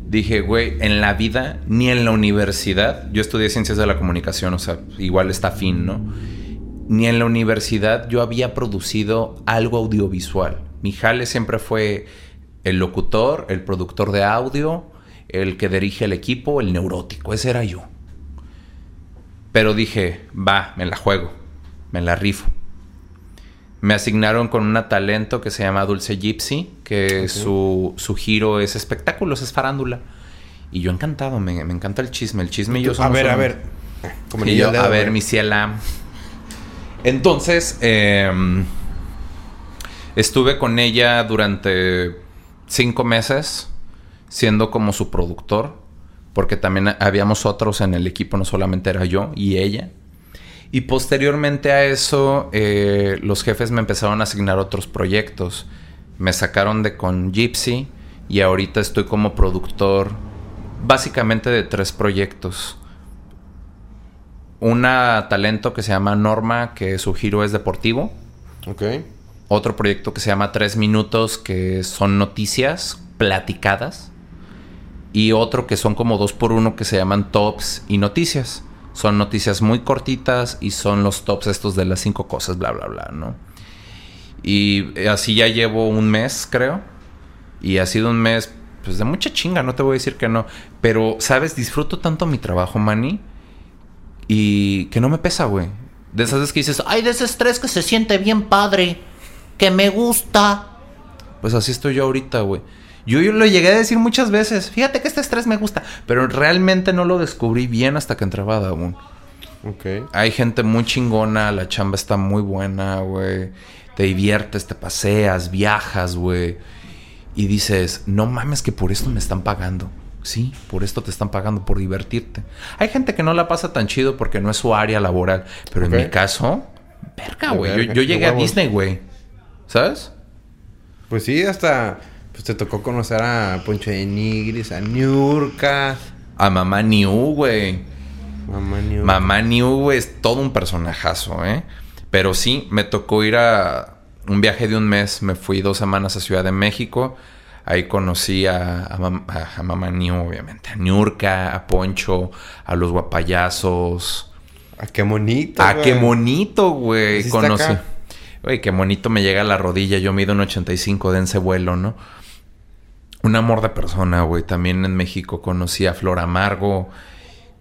B: Dije, güey, en la vida ni en la universidad, yo estudié ciencias de la comunicación, o sea, igual está fin, ¿no? Ni en la universidad yo había producido algo audiovisual. Mi jale siempre fue el locutor, el productor de audio, el que dirige el equipo, el neurótico, ese era yo. Pero dije, va, me la juego, me la rifo. Me asignaron con una talento que se llama Dulce Gypsy, que su, su giro es espectáculos, es farándula. Y yo encantado, me, me encanta el chisme. El chisme y yo
C: a
B: somos
C: ver, a ver. Como
B: Y yo, a ver,
C: güey.
B: mi ciela. Entonces, em, estuve con ella durante cinco meses, siendo como su productor, porque también habíamos otros en el equipo, no solamente era yo y ella. Y posteriormente a eso, eh, los jefes me empezaron a asignar otros proyectos. Me sacaron de con Gypsy y ahorita estoy como productor básicamente de tres proyectos. Una talento que se llama Norma, que su giro es deportivo.
C: Ok.
B: Otro proyecto que se llama Tres Minutos, que son noticias platicadas. Y otro que son como dos por uno que se llaman tops y noticias. Son noticias muy cortitas y son los tops estos de las cinco cosas, bla, bla, bla, ¿no? Y así ya llevo un mes, creo. Y ha sido un mes, pues de mucha chinga, no te voy a decir que no. Pero, ¿sabes? Disfruto tanto mi trabajo, Manny. Y que no me pesa, güey. De esas veces que dices, ay, de ese estrés que se siente bien padre. Que me gusta. Pues así estoy yo ahorita, güey. Yo, yo lo llegué a decir muchas veces. Fíjate que este estrés me gusta. Pero realmente no lo descubrí bien hasta que entré a Badabun.
C: Ok.
B: Hay gente muy chingona, la chamba está muy buena, güey. Te diviertes, te paseas, viajas, güey. Y dices, no mames que por esto me están pagando. Sí, por esto te están pagando, por divertirte. Hay gente que no la pasa tan chido porque no es su área laboral. Pero en mi caso, verga, güey. Yo, yo llegué a. Disney, güey. ¿Sabes?
C: Pues sí, hasta. Pues te tocó conocer a Poncho de Nigris, a Niurka.
B: A Mamá New, güey.
C: Mamá Niurka.
B: Mamá New güey, es todo un personajazo, ¿eh? Pero sí, me tocó ir a un viaje de un mes. Me fui dos semanas a Ciudad de México. Ahí conocí a, a, Mam- a- a Mamá New, obviamente. A Niurka, a Poncho, a los guapayazos.
C: Ah, qué bonito. Güey.
B: qué bonito, güey. Conocí.
C: acá.
B: Güey, qué bonito me llega a la rodilla. Yo mido un 85, dense vuelo, ¿no? Un amor de persona, güey. También en México conocí a Flor Amargo.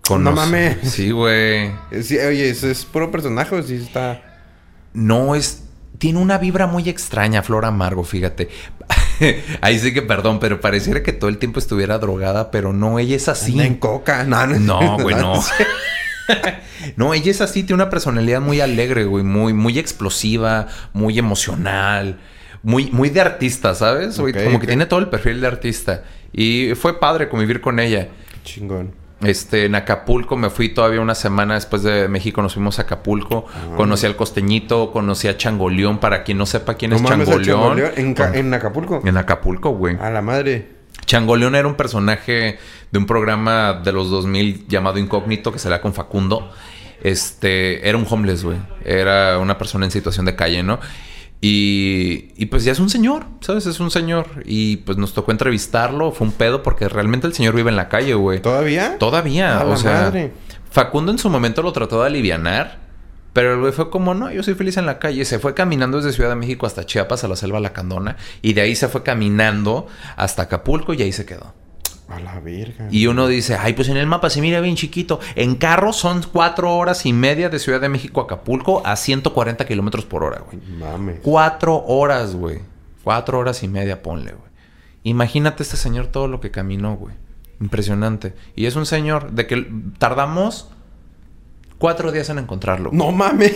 C: No mames.
B: Sí, güey.
C: Eh, sí, oye, ¿eso es puro personaje o sí está.?
B: No es. Tiene una vibra muy extraña, Flor Amargo, fíjate. Ahí sí que perdón, pero pareciera que todo el tiempo estuviera drogada, pero no, ella es así.
C: Anda en coca. No, no,
B: No, güey, no. no, ella es así, tiene una personalidad muy alegre, güey, muy, muy explosiva, muy emocional, muy, muy de artista, ¿sabes? Como que tiene todo el perfil de artista. Y fue padre convivir con ella.
C: Qué chingón.
B: Este, en Acapulco me fui todavía una semana después de México, nos fuimos a Acapulco,
C: Ah.
B: conocí al Costeñito, conocí a Changoleón, para quien no sepa quién
C: No
B: es Changoleón.
C: ¿En, en Acapulco.
B: en Acapulco, güey.
C: A la madre.
B: Changoleón era un personaje de un programa de los 2000 llamado Incógnito que se con Facundo. Este, era un homeless, güey. Era una persona en situación de calle, ¿no? Y, y pues ya es un señor, ¿sabes? Es un señor. Y pues nos tocó entrevistarlo. Fue un pedo porque realmente el señor vive en la calle, güey.
C: ¿Todavía?
B: Todavía,
C: A
B: o
C: la
B: sea.
C: madre.
B: Facundo en su momento lo trató de alivianar. Pero el güey fue como, no, yo soy feliz en la calle. Se fue caminando desde Ciudad de México hasta Chiapas, a la selva Lacandona. Y de ahí se fue caminando hasta Acapulco y ahí se quedó.
C: A la verga.
B: Y uno dice, ay, pues en el mapa se mira bien chiquito. En carro son cuatro horas y media de Ciudad de México a Acapulco a 140 kilómetros por hora, güey.
C: Mames.
B: Cuatro horas, güey. Cuatro horas y media, ponle, güey. Imagínate este señor todo lo que caminó, güey. Impresionante. Y es un señor de que tardamos cuatro días en encontrarlo.
C: No mames.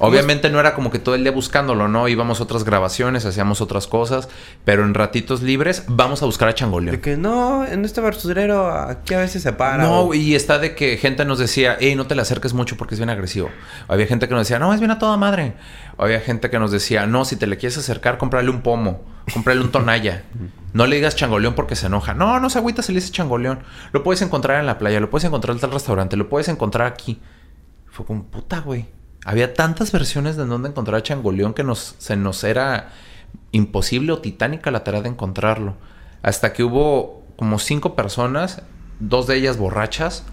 B: Obviamente no era como que todo el día buscándolo, ¿no? Íbamos a otras grabaciones, hacíamos otras cosas, pero en ratitos libres vamos a buscar a Changoleón.
C: De que no, en este basurero aquí a veces se para.
B: No,
C: o-
B: y está de que gente nos decía, hey, no te le acerques mucho porque es bien agresivo. Había gente que nos decía, no, es bien a toda madre. Había gente que nos decía, no, si te le quieres acercar, cómprale un pomo, cómprale un tonalla. No le digas changoleón porque se enoja. No, no se agüita si le dices changoleón. Lo puedes encontrar en la playa, lo puedes encontrar en tal restaurante, lo puedes encontrar aquí. Fue como, puta, güey. Había tantas versiones de dónde encontrar a changoleón que nos, se nos era imposible o titánica la tarea de encontrarlo. Hasta que hubo como cinco personas, dos de ellas borrachas,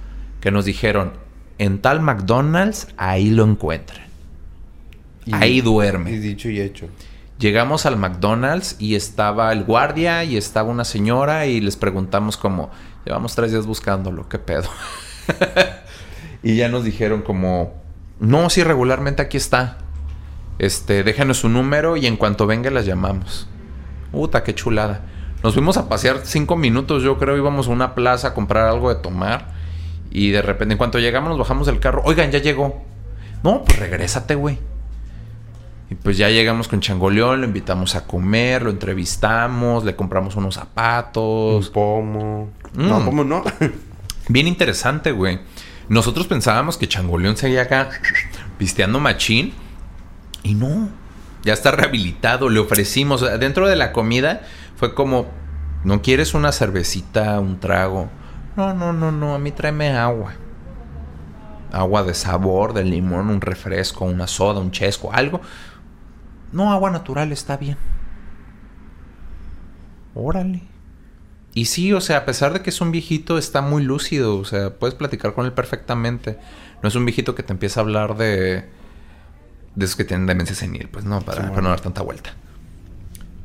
B: que nos dijeron, en tal McDonald's, ahí lo encuentran.
C: y-
B: ahí
C: Y
B: duerme.
C: dicho y hecho.
B: Llegamos al McDonald's y estaba el guardia y estaba una señora y les preguntamos como, llevamos tres días buscándolo, ¿qué pedo? y ya nos dijeron como, no, sí, regularmente aquí está. Este, déjanos su número y en cuanto venga las llamamos. Puta, qué chulada. Nos fuimos a pasear cinco minutos, yo creo, íbamos a una plaza a comprar algo de tomar. Y de repente, en cuanto llegamos, nos bajamos del carro. Oigan, ya llegó. No, pues regrésate, güey. Y pues ya llegamos con Changoleón, lo invitamos a comer, lo entrevistamos, le compramos unos
C: Un
B: zapatos.
C: pomo.
B: Mm.
C: No, pomo no.
B: Bien interesante, güey. Nosotros pensábamos que Changoleón seguía acá pisteando machín. Y no. Ya está rehabilitado. Le ofrecimos. Dentro de la comida fue como. ¿No quieres una cervecita, un trago? No, no, no, no. A mí tráeme agua. Agua de sabor, de limón, un refresco, una soda, un chesco, algo. No, agua natural está bien. Órale. Y sí, o sea, a pesar de que es un viejito, está muy lúcido. O sea, puedes platicar con él perfectamente. No es un viejito que te empieza a hablar de. de esos que tienen demencia senil, pues no, para,
C: Sí,
B: para no dar tanta vuelta.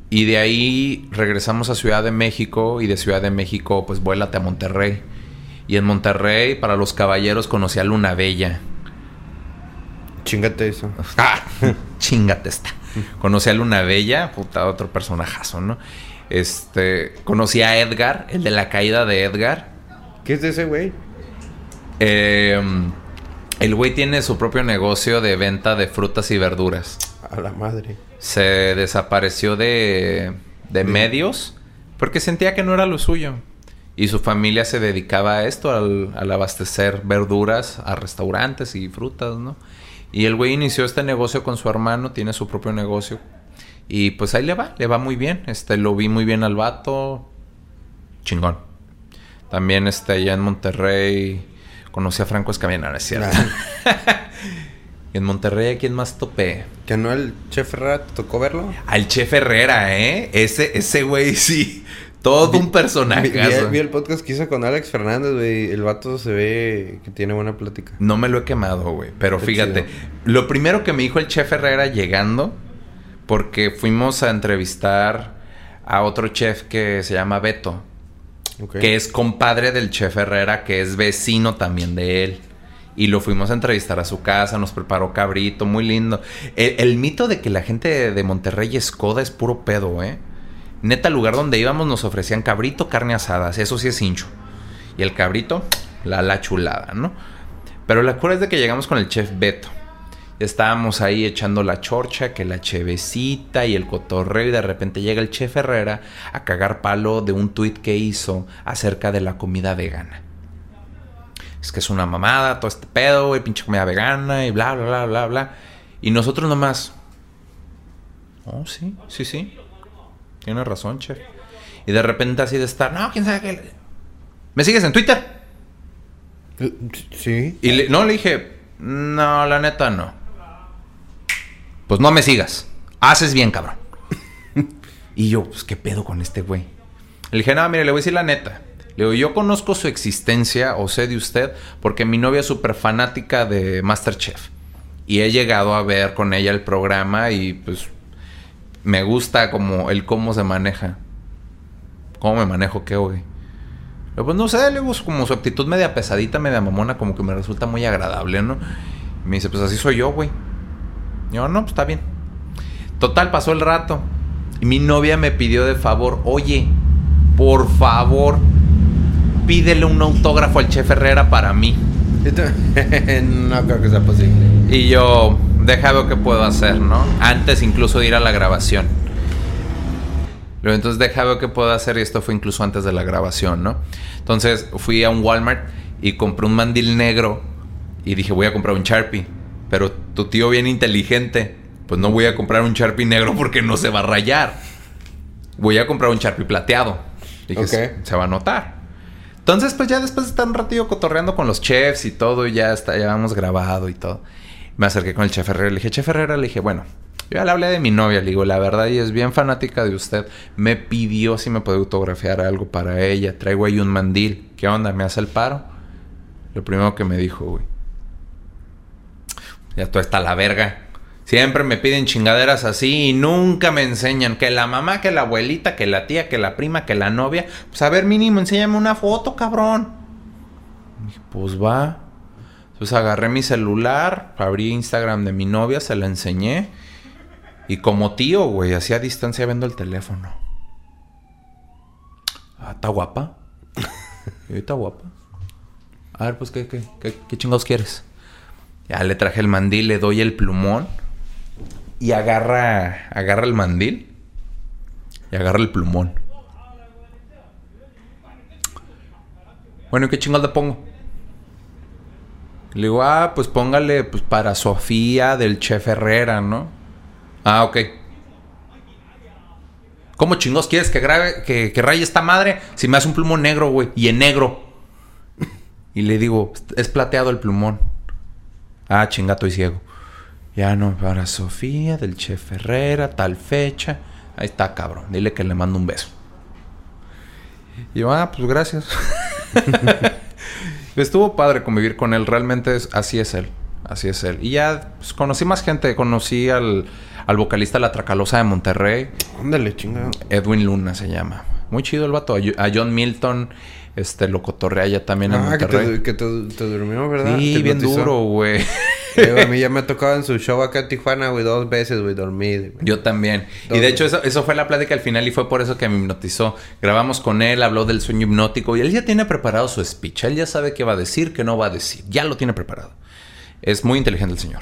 B: Y de ahí regresamos a Ciudad de México. Y de Ciudad de México, pues vuélate a Monterrey. Y en Monterrey, para los caballeros, conocí a Luna Bella.
C: Chingate eso.
B: ¡Ah! Chingate esta. Conocí a Luna Bella, puta, otro personajazo, ¿no? Este, conocí a Edgar, el de la caída de Edgar.
C: ¿Qué es de ese güey?
B: Eh, el güey tiene su propio negocio de venta de frutas y verduras.
C: A la madre.
B: Se desapareció de, de medios porque sentía que no era lo suyo. Y su familia se dedicaba a esto, al, al abastecer verduras a restaurantes y frutas, ¿no? Y el güey inició este negocio con su hermano, tiene su propio negocio. Y pues ahí le va, le va muy bien. Este, lo vi muy bien al vato. Chingón. También este, allá en Monterrey conocí a Franco Escamilla, no es cierto. y en Monterrey, ¿a quién más topé?
C: Que no el chef Herrera te tocó verlo.
B: Al Chef Herrera, ¿eh? Ese, ese güey sí. Todo un personaje.
C: vi el- vi el podcast que hizo con Alex Fernández, güey. El vato se ve que tiene buena plática.
B: No me lo he quemado, güey. Pero
C: Qué
B: fíjate,
C: chido.
B: lo primero que me dijo el chef Herrera llegando, porque fuimos a entrevistar a otro chef que se llama Beto, que es compadre del chef Herrera, que es vecino también de él. Y lo fuimos a entrevistar a su casa, nos preparó cabrito, muy lindo. El, el mito de que la gente de, de Monterrey es coda es puro pedo, ¿eh? Neta, lugar donde íbamos nos ofrecían cabrito, carne asadas, eso sí es hincho. Y el cabrito, la, la chulada, ¿no? Pero la cura es de que llegamos con el chef Beto. Estábamos ahí echando la chorcha, que la chevecita y el cotorreo y de repente llega el chef Herrera a cagar palo de un tuit que hizo acerca de la comida vegana. Es que es una mamada, todo este pedo, güey, pinche comida vegana y bla, bla, bla, bla, bla. Y nosotros nomás... Oh, sí, sí, sí. Tiene razón, chef. Y de repente así de estar, no, quién sabe qué. ¿Me sigues en Twitter?
C: Sí.
B: Y le- no le dije, no, la neta no. Pues no me sigas. Haces bien, cabrón. y yo, pues, ¿qué pedo con este güey? Le dije, no, mire, le voy a decir la neta. Le digo, yo conozco su existencia o sé de usted porque mi novia es súper fanática de Masterchef. Y he llegado a ver con ella el programa y pues me gusta como el cómo se maneja. ¿Cómo me manejo qué, güey? Pero pues no sé, le digo, como su actitud media pesadita, media mamona, como que me resulta muy agradable, ¿no? Y me dice, pues así soy yo, güey. Yo, no, pues está bien. Total, pasó el rato. Y mi novia me pidió de favor, oye, por favor, pídele un autógrafo al chef Herrera para mí.
C: no creo que sea posible.
B: Y yo, deja ver qué puedo hacer, ¿no? Antes incluso de ir a la grabación. Luego, entonces deja ver qué puedo hacer y esto fue incluso antes de la grabación, ¿no? Entonces fui a un Walmart y compré un mandil negro y dije voy a comprar un Sharpie. Pero tu tío bien inteligente, pues no voy a comprar un Sharpie negro porque no se va a rayar. Voy a comprar un Sharpie plateado. Dije, se, va a notar. Entonces, pues ya después de estar un ratillo cotorreando con los chefs y todo, y ya está, ya habíamos grabado y todo. Me acerqué con el chef Herrera. Le dije, chef Herrera, le dije, bueno, yo ya le hablé de mi novia. Le digo, la verdad, ella es bien fanática de usted. Me pidió si me puede autografiar algo para ella. Traigo ahí un mandil. ¿Qué onda? ¿Me hace el paro? Lo primero que me dijo, güey. Ya todo está la verga. Siempre me piden chingaderas así y nunca me enseñan que la mamá, que la abuelita, que la tía, que la prima, que la novia. Pues a ver, mínimo, enséñame una foto, cabrón. Dije, pues va. Entonces agarré mi celular, abrí Instagram de mi novia, se la enseñé. Y como tío, güey, así a distancia viendo el teléfono. Ah, ¿está guapa? Está guapa. A ver, pues, ¿qué, qué, qué, qué chingados quieres? Ya le traje el mandil, le doy el plumón. Y agarra, agarra el mandil. Y agarra el plumón. Bueno, ¿y qué chingados le pongo? Le digo, ah, pues póngale pues para Sofía del chef Herrera, ¿no? Ah, ok. ¿Cómo chingos quieres que grabe, que, que raye esta madre si me hace un plumón negro, güey? Y en negro. Y le digo, es plateado el plumón. Ah, chingato y ciego. Ya no, para Sofía del chef Herrera, tal fecha. Ahí está, cabrón. Dile que le mando un beso. Y yo, ah, pues gracias. Estuvo padre convivir con él. Realmente es, así es él. Así es él. Y ya pues, conocí más gente. Conocí al, al vocalista La Tracalosa de Monterrey.
C: Ándale, chingado.
B: Edwin Luna se llama. Muy chido el vato. A John Milton, este, lo cotorrea allá también en
C: Ah, que
B: Monterrey.
C: te, que te, te durmió, ¿verdad?
B: Sí,
C: Te
B: bien duro, güey.
C: A mí ya me ha tocado en su show acá en Tijuana, güey, dos veces, güey, dormir.
B: Yo también. Y de hecho, eso, eso fue la plática al final y fue por eso que me hipnotizó. Grabamos con él, habló del sueño hipnótico y él ya tiene preparado su speech. Él ya sabe qué va a decir, qué no va a decir. Ya lo tiene preparado. Es muy inteligente el señor.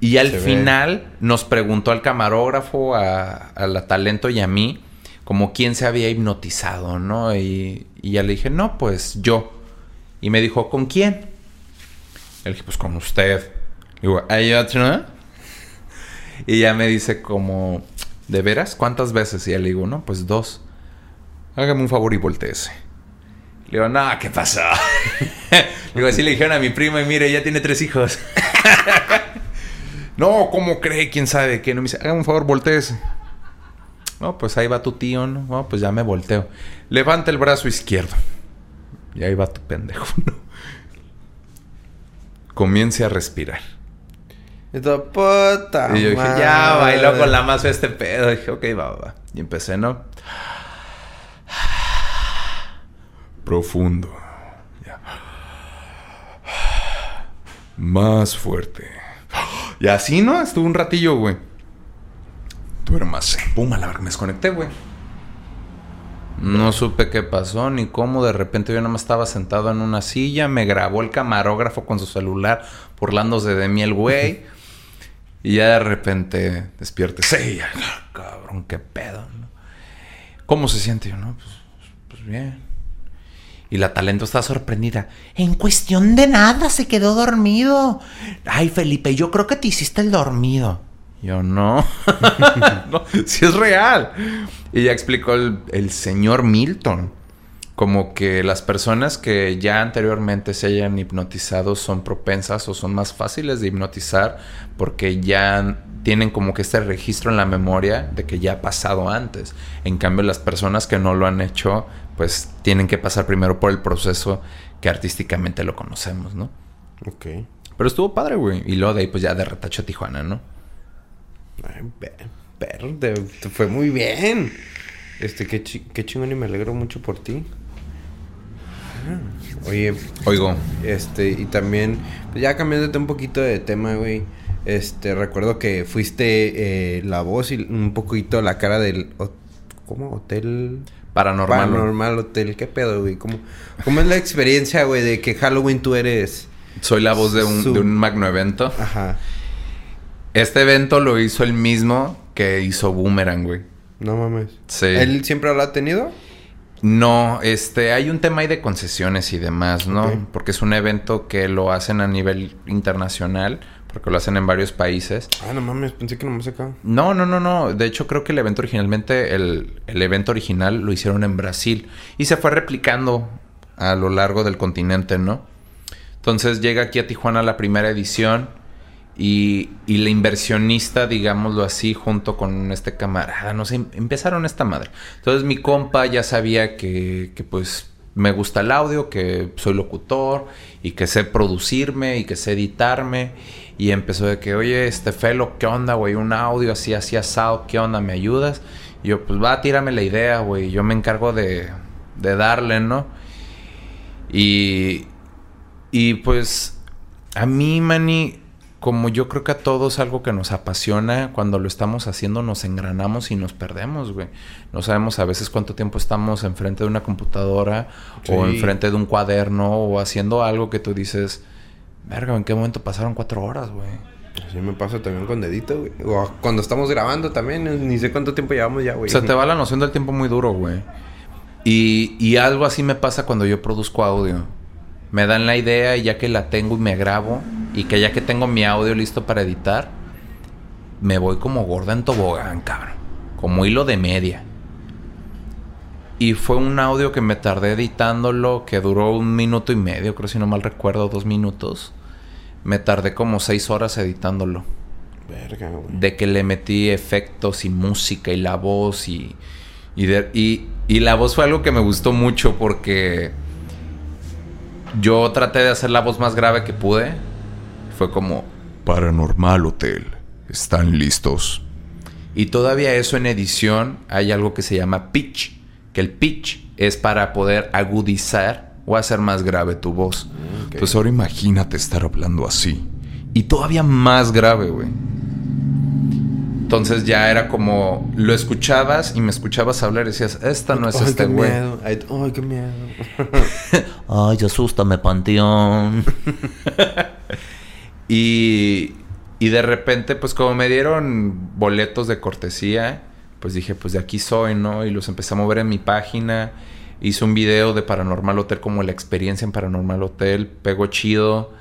B: Y al
C: Se ve.
B: final nos preguntó al camarógrafo, a, a la talento y a mí, como quién se había hipnotizado, ¿no? Y, y ya le dije, no, pues yo. Y me dijo, ¿con quién? Le dije, pues con usted. Digo, ¿hay otro? Y ya me dice como, ¿de veras? ¿Cuántas veces? Y ya le digo, no, pues dos. Hágame un favor y volteese. Le digo, no, ¿qué pasó? le digo, así le dijeron a mi prima y mire, ya tiene tres hijos. no, ¿cómo cree? ¿Quién sabe qué? No me dice, hágame un favor, volteese. No, pues ahí va tu tío, ¿no? No, pues ya me volteo. Levanta el brazo izquierdo. Y ahí va tu pendejo, ¿no? Comience a respirar.
C: Y todo, puta.
B: Y yo dije,
C: madre.
B: ya bailó con la más este pedo. dije, ok, va, va, va. Y empecé, ¿no? Profundo. Ya. Más fuerte. Y así, ¿no? Estuve un ratillo, güey. Duérmase. Pum, a la verga, me desconecté, güey. No supe qué pasó ni cómo. De repente yo nada más estaba sentado en una silla. Me grabó el camarógrafo con su celular burlándose de mí el güey. Y ya de repente despierte. Sí, ya, cabrón, qué pedo. ¿no? ¿Cómo se siente? Yo, no, pues, pues bien. Y la talento está sorprendida. En cuestión de nada se quedó dormido. Ay, Felipe, yo creo que te hiciste el dormido. Yo no. no, sí es real. Y ya explicó el, el señor Milton. Como que las personas que ya anteriormente se hayan hipnotizado son propensas o son más fáciles de hipnotizar porque ya tienen como que este registro en la memoria de que ya ha pasado antes. En cambio, las personas que no lo han hecho, pues tienen que pasar primero por el proceso que artísticamente lo conocemos, ¿no?
C: Ok.
B: Pero estuvo padre, güey. Y luego de ahí, pues ya de retacho a Tijuana, ¿no?
C: Ay, perro, te, te fue muy bien. Este, qué, chi- qué chingón y me alegro mucho por ti. Ah, Oye,
B: Oigo,
C: este, y también, pues ya cambiándote un poquito de tema, güey. Este, recuerdo que fuiste eh, la voz y un poquito la cara del... ¿Cómo? Hotel...
B: paranormal.
C: Paranormal Hotel. ¿Qué pedo, güey? ¿Cómo, ¿Cómo es la experiencia, güey, de que Halloween tú eres...
B: Soy la voz de un,
C: Su-
B: de un magno evento.
C: Ajá.
B: Este evento lo hizo el mismo que hizo Boomerang, güey.
C: No mames.
B: Sí.
C: ¿Él siempre lo ha tenido?
B: No, este, hay un tema ahí de concesiones y demás, ¿no? Porque es un evento que lo hacen a nivel internacional, porque lo hacen en varios países.
C: Ah, no mames, pensé que nomás acá.
B: No, no, no, no. De hecho, creo que el evento originalmente, el, el evento original lo hicieron en Brasil y se fue replicando a lo largo del continente, ¿no? Entonces llega aquí a Tijuana la primera edición y, y la inversionista, digámoslo así, junto con este camarada, no sé, em- empezaron esta madre. Entonces mi compa ya sabía que, que pues me gusta el audio, que soy locutor y que sé producirme y que sé editarme. Y empezó de que, oye, este Felo, ¿qué onda, güey? Un audio así, así asado, ¿qué onda? ¿Me ayudas? Y yo, pues va, tírame la idea, güey. Yo me encargo de, de darle, ¿no? Y, y pues a mí, Manny, como yo creo que a todos algo que nos apasiona, cuando lo estamos haciendo nos engranamos y nos perdemos, güey. No sabemos a veces cuánto tiempo estamos enfrente de una computadora o enfrente de un cuaderno o haciendo algo que tú dices, verga, ¿en qué momento pasaron cuatro horas, güey?
C: Así me pasa también con dedito, güey. O cuando estamos grabando también, ni sé cuánto tiempo llevamos ya, güey.
B: Se te va la noción del tiempo muy duro, güey. Y, y algo así me pasa cuando yo produzco audio. Me dan la idea y ya que la tengo y me grabo y que ya que tengo mi audio listo para editar, me voy como gorda en tobogán, cabrón. Como hilo de media. Y fue un audio que me tardé editándolo, que duró un minuto y medio, creo si no mal recuerdo, dos minutos. Me tardé como seis horas editándolo
C: Verga, güey.
B: de que le metí efectos y música y la voz y y, de- y y la voz fue algo que me gustó mucho porque yo traté de hacer la voz más grave que pude. Fue como Paranormal Hotel, están listos. Y todavía eso en edición hay algo que se llama pitch, que el pitch es para poder agudizar o hacer más grave tu voz.
C: ok.
B: Entonces ahora imagínate estar hablando así. Y todavía más grave, güey. Entonces ya era como lo escuchabas y me escuchabas hablar y decías, esta no es
C: Ay,
B: este
C: qué
B: güey.
C: miedo. Ay, ay, qué miedo.
B: Ay, asústame, panteón. y, y de repente, pues como me dieron boletos de cortesía, pues dije, pues de aquí soy, ¿no? Y los empecé a mover en mi página. Hice un video de Paranormal Hotel como la experiencia en Paranormal Hotel. Pegó chido.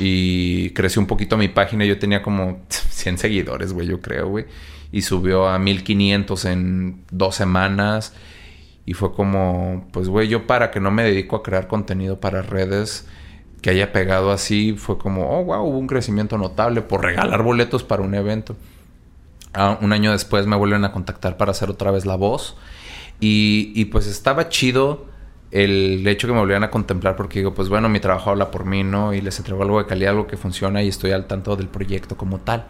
B: Y creció un poquito mi página. Yo tenía como 100 seguidores, güey, yo creo, güey. Y subió a 1500 en dos semanas. Y fue como, pues, güey, yo para que no me dedico a crear contenido para redes que haya pegado así, fue como, oh, wow, hubo un crecimiento notable por regalar boletos para un evento. Ah, un año después me vuelven a contactar para hacer otra vez la voz. Y, pues estaba chido el hecho que me volvieran a contemplar porque digo, pues bueno, mi trabajo habla por mí, ¿no? Y les entrego algo de calidad, algo que funciona y estoy al tanto del proyecto como tal.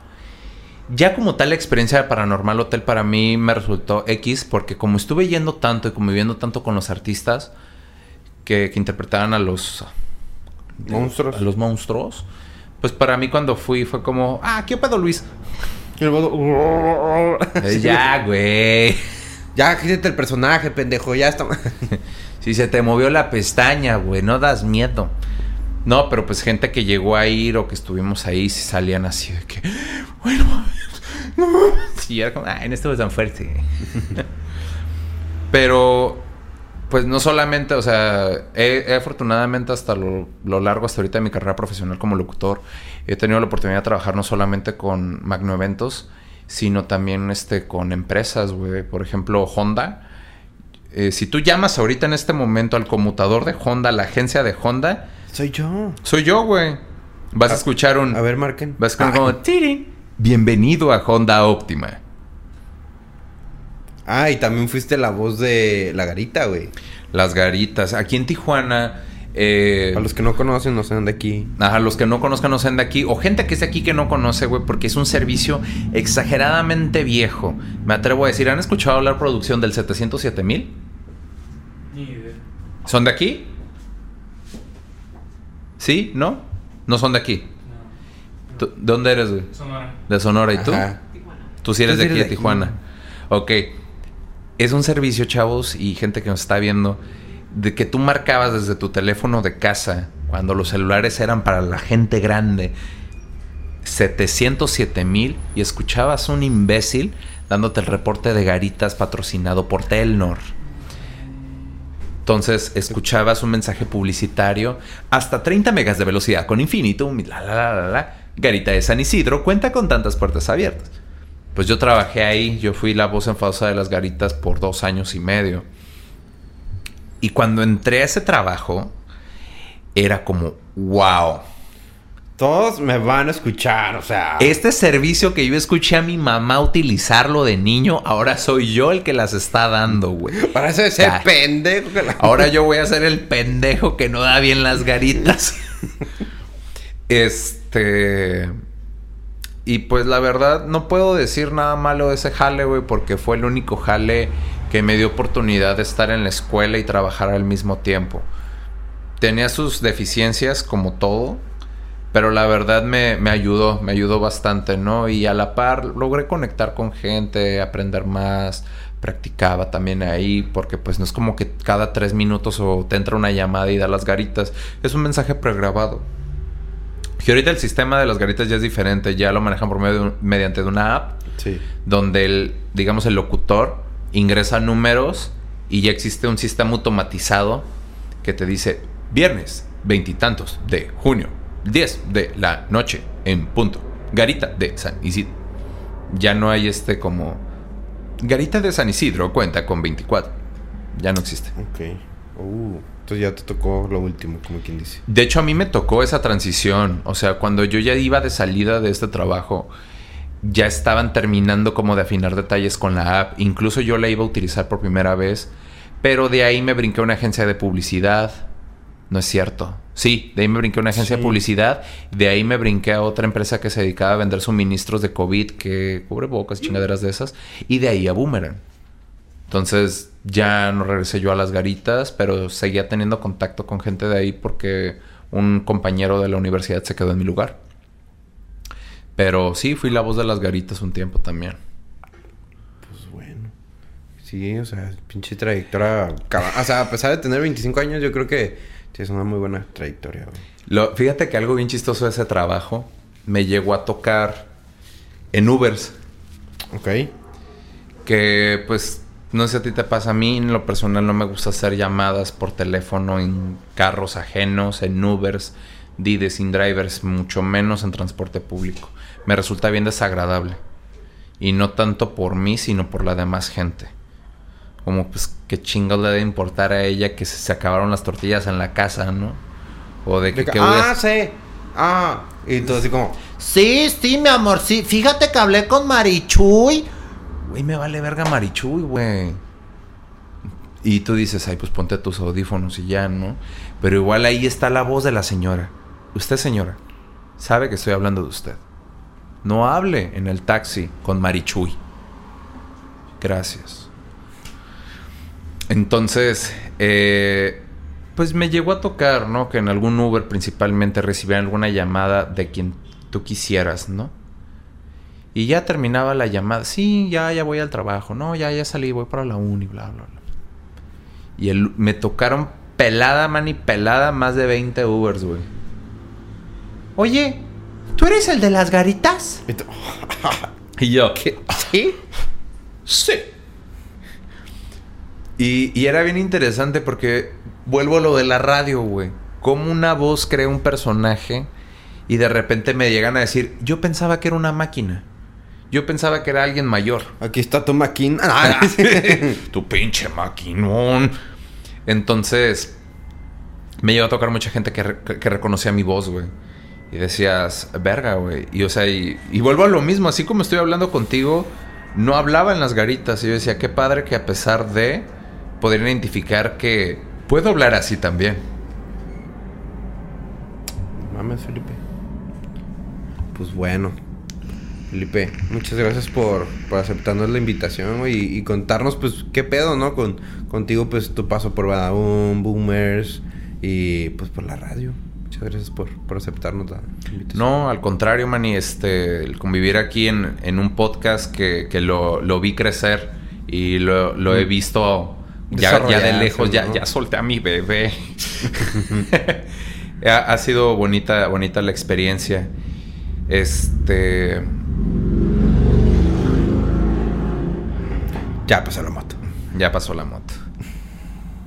B: Ya como tal la experiencia de Paranormal Hotel para mí me resultó X porque como estuve yendo tanto y conviviendo tanto con los artistas que, que interpretaban a los
C: Monstruos.
B: a los monstruos, pues para mí cuando fui fue como, ah, ¿qué pedo Luis? Ya, güey.
C: Ya, quítate el personaje, pendejo. Ya está.
B: Si se te movió la pestaña, güey, no das miedo. No, pero pues gente que llegó a ir o que estuvimos ahí, sí salían así de que, bueno, no. Y era como, ay, no estuvo tan fuerte. pero, pues no solamente, o sea, he, he afortunadamente hasta lo, lo largo, hasta ahorita de mi carrera profesional como locutor, he tenido la oportunidad de trabajar no solamente con Magno Eventos, sino también este, con empresas, güey. Por ejemplo, Honda. Eh, si tú llamas ahorita en este momento al conmutador de Honda, la agencia de Honda,
C: Soy yo.
B: soy yo, güey. Vas a,
C: A-
B: escuchar un...
C: A ver, marquen.
B: Vas a escuchar
C: Ah,
B: como... Bienvenido a Honda Optima.
C: Ah, y también fuiste la voz de la garita, güey.
B: Las garitas. Aquí en Tijuana... eh,
C: Para los que no conocen, no sean de aquí.
B: Ajá, los que no conozcan no sean de aquí. O gente que es de aquí que no conoce, güey, porque es un servicio exageradamente viejo. Me atrevo a decir, ¿han escuchado hablar producción del 707 mil?
D: Ni idea.
B: ¿Son de aquí? ¿Sí? ¿No? No son de aquí.
D: No.
B: ¿Tú- ¿De dónde eres, güey?
D: Sonora.
B: De Sonora. ¿Y tú?
C: Ajá.
B: Tú sí eres
C: Tú
B: de
C: sí
B: aquí, de
C: eres de aquí.
B: Tijuana. Ok. Es un servicio, chavos, y gente que nos está viendo, de que tú marcabas desde tu teléfono de casa, cuando los celulares eran para la gente grande, 707 mil, y escuchabas un imbécil dándote el reporte de garitas patrocinado por Telnor. Entonces escuchabas un mensaje publicitario hasta 30 megas de velocidad con infinitum. Garita de San Isidro cuenta con tantas puertas abiertas. Pues yo trabajé ahí, yo fui la voz enfadosa de las garitas por dos años y medio. Y cuando entré a ese trabajo, era como, wow.
C: Todos me van a escuchar, o sea.
B: Este servicio que yo escuché a mi mamá utilizarlo de niño, ahora soy yo el que las está dando, güey.
C: Ser
B: Ah.
C: pendejo. que la-
B: Ahora yo voy a ser el pendejo que no da bien las garitas. este. Y pues la verdad, no puedo decir nada malo de ese jale, güey, porque fue el único jale que me dio oportunidad de estar en la escuela y trabajar al mismo tiempo. Tenía sus deficiencias, como todo, pero la verdad me, me ayudó, me ayudó bastante, ¿no? Y a la par logré conectar con gente, aprender más, practicaba también ahí, porque pues no es como que cada tres minutos o te entra una llamada y da las garitas, es un mensaje pregrabado. Y ahorita el sistema de las garitas ya es diferente, ya lo manejan por medio de un- mediante de una app,
C: Sí.
B: donde el, digamos, el locutor ingresa números y ya existe un sistema automatizado que te dice viernes, veintitantos de junio, 10 de la noche, en punto. Garita de San Isidro. Ya no hay este como... Garita de San Isidro cuenta con 24. Ya no existe.
C: Ok. Uh, entonces ya te tocó lo último, como quien dice.
B: De hecho, a mí me tocó esa transición. O sea, cuando yo ya iba de salida de este trabajo, ya estaban terminando como de afinar detalles con la app. Incluso yo la iba a utilizar por primera vez. Pero de ahí me brinqué a una agencia de publicidad. No es cierto. Sí, de ahí me brinqué a una agencia de publicidad. De ahí me brinqué a otra empresa que se dedicaba a vender suministros de COVID, que cubre bocas, chingaderas de esas. Y de ahí a Boomerang. Entonces ya no regresé yo a las garitas, pero seguía teniendo contacto con gente de ahí porque un compañero de la universidad se quedó en mi lugar. Pero sí, fui la voz de las garitas un tiempo también.
C: Pues bueno. Sí, o sea, pinche trayectoria. O sea, a pesar de tener 25 años, yo creo que tienes una muy buena trayectoria, güey.
B: Lo- fíjate que algo bien chistoso de ese trabajo me llegó a tocar en Ubers.
C: Ok.
B: Que pues no sé si a ti te pasa a mí, en lo personal no me gusta hacer llamadas por teléfono en carros ajenos, en Ubers, Dide sin drivers, mucho menos en transporte público. Me resulta bien desagradable. Y no tanto por mí, sino por la demás gente. Como pues qué chingados le debe importar a ella que se, se acabaron las tortillas en la casa, ¿no? O de que...
C: De que- ah, sí. Ah. Y todo así como.
E: Sí, sí, mi amor, sí. Fíjate que hablé con Marichuy.
B: Güey, me vale verga Marichuy, güey. Y tú dices, ay, pues ponte tus audífonos y ya, ¿no? Pero igual ahí está la voz de la señora. Usted, señora, sabe que estoy hablando de usted. No hable en el taxi con Marichuy. Gracias. Entonces, eh, pues me llegó a tocar, ¿no? Que en algún Uber principalmente recibían alguna llamada de quien tú quisieras, ¿no? Y ya terminaba la llamada. Sí, ya, ya voy al trabajo. No, ya, ya salí, voy para la uni, bla, bla, bla. Y el, me tocaron pelada, man, y pelada más de 20 Ubers, güey. Oye, ¿tú eres el de las garitas?
C: Y
B: yo,
C: ¿Sí?
B: Sí. Y, y era bien interesante porque vuelvo a lo de la radio, güey. Como una voz crea un personaje y de repente me llegan a decir, yo pensaba que era una máquina. Yo pensaba que era alguien mayor.
C: Aquí está tu máquina. Ah,
B: tu pinche maquinón. Entonces, me llegó a tocar mucha gente que, re- que reconocía mi voz, güey. Y decías, verga, güey. Y o sea, y, y vuelvo a lo mismo, así como estoy hablando contigo, no hablaba en las garitas. Y yo decía, qué padre que a pesar de poder identificar que puedo hablar así también.
C: Mames, Felipe. Pues bueno. Felipe, muchas gracias por, por aceptarnos la invitación güey, y, y contarnos, pues, qué pedo, ¿no? Con, contigo, pues, tu paso por Badaum, Boomers y, pues, por la radio. Muchas gracias por, por aceptarnos la invitación.
B: No, al contrario, Manny, este, el convivir aquí en, en un podcast que, que lo, lo vi crecer y lo, lo he visto ya, ya de lejos, ya, ya solté a mi bebé. ha, ha sido bonita, bonita la experiencia. Este.
C: Ya pasó la moto.
B: Ya pasó la moto.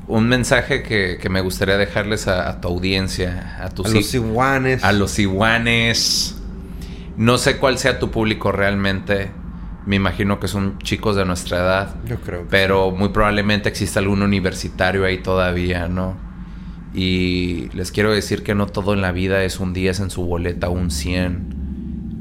B: Un mensaje que, que me gustaría dejarles a, a tu audiencia, a tus
C: A los iguanes.
B: a los iguanes. No sé cuál sea tu público realmente. Me imagino que son chicos de nuestra edad.
C: Yo creo. que
B: Pero muy probablemente exista algún universitario ahí todavía, ¿no? Y les quiero decir que no todo en la vida es un 10 en su boleta, un 100.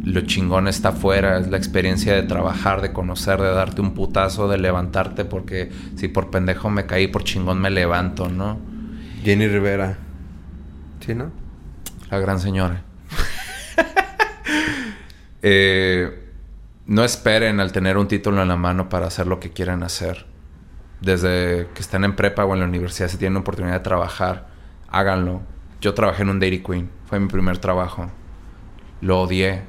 B: Lo chingón está afuera, es la experiencia de trabajar, de conocer, de darte un putazo, de levantarte, porque si por pendejo me caí, por chingón me levanto, ¿no?
C: Jenny Rivera. ¿Sí, no?
B: La gran señora. Eh, no esperen al tener un título en la mano para hacer lo que quieran hacer. Desde que estén en prepa o en la universidad, si tienen oportunidad de trabajar, háganlo. Yo trabajé en un Dairy Queen, fue mi primer trabajo. Lo odié.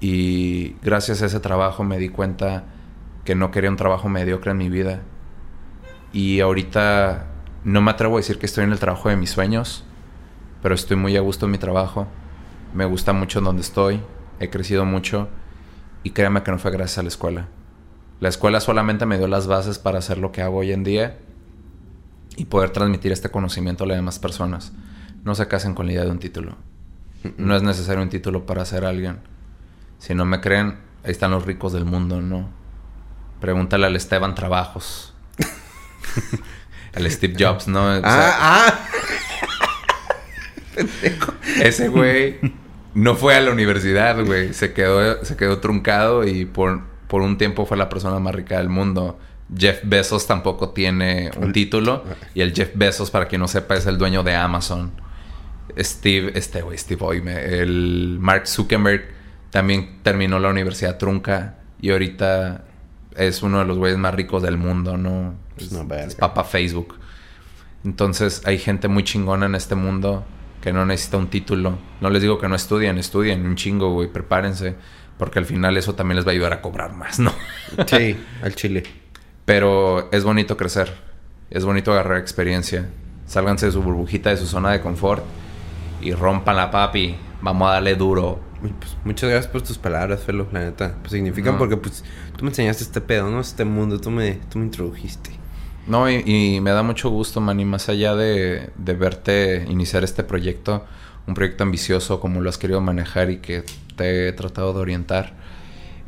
B: Y gracias a ese trabajo me di cuenta que no quería un trabajo mediocre en mi vida. Y ahorita no me atrevo a decir que estoy en el trabajo de mis sueños, pero estoy muy a gusto en mi trabajo. Me gusta mucho en donde estoy, he crecido mucho y créanme que no fue gracias a la escuela. La escuela solamente me dio las bases para hacer lo que hago hoy en día y poder transmitir este conocimiento a las demás personas. No se casen con la idea de un título. No es necesario un título para ser alguien. Si no me creen, ahí están los ricos del mundo, ¿no? Pregúntale al Esteban Trabajos. al Steve Jobs, ¿no? O sea,
C: ah, ah.
B: ese güey no fue a la universidad, güey. Se quedó, se quedó truncado y por, por un tiempo fue la persona más rica del mundo. Jeff Bezos tampoco tiene un título. Y el Jeff Bezos, para quien no sepa, es el dueño de Amazon. Steve, este güey, Steve Oime, el Mark Zuckerberg también terminó la universidad trunca y ahorita es uno de los güeyes más ricos del mundo, ¿no?
C: Es verga.
B: es papa Facebook. Entonces hay gente muy chingona en este mundo que no necesita un título. No les digo que no estudien, estudien un chingo, güey, prepárense. Porque al final eso también les va a ayudar a cobrar más, ¿no?
C: Sí, al chile.
B: Pero es bonito crecer. Es bonito agarrar experiencia. Sálganse de su burbujita, de su zona de confort. Y rompan la papi. Vamos a darle duro.
C: Pues, muchas gracias por tus palabras, Felo, la neta. Pues significan
B: No.
C: porque pues tú me enseñaste este pedo, ¿no? Este mundo, tú me, tú me introdujiste.
B: No, y, y me da mucho gusto, man, y más allá de, de verte iniciar este proyecto, un proyecto ambicioso como lo has querido manejar y que te he tratado de orientar,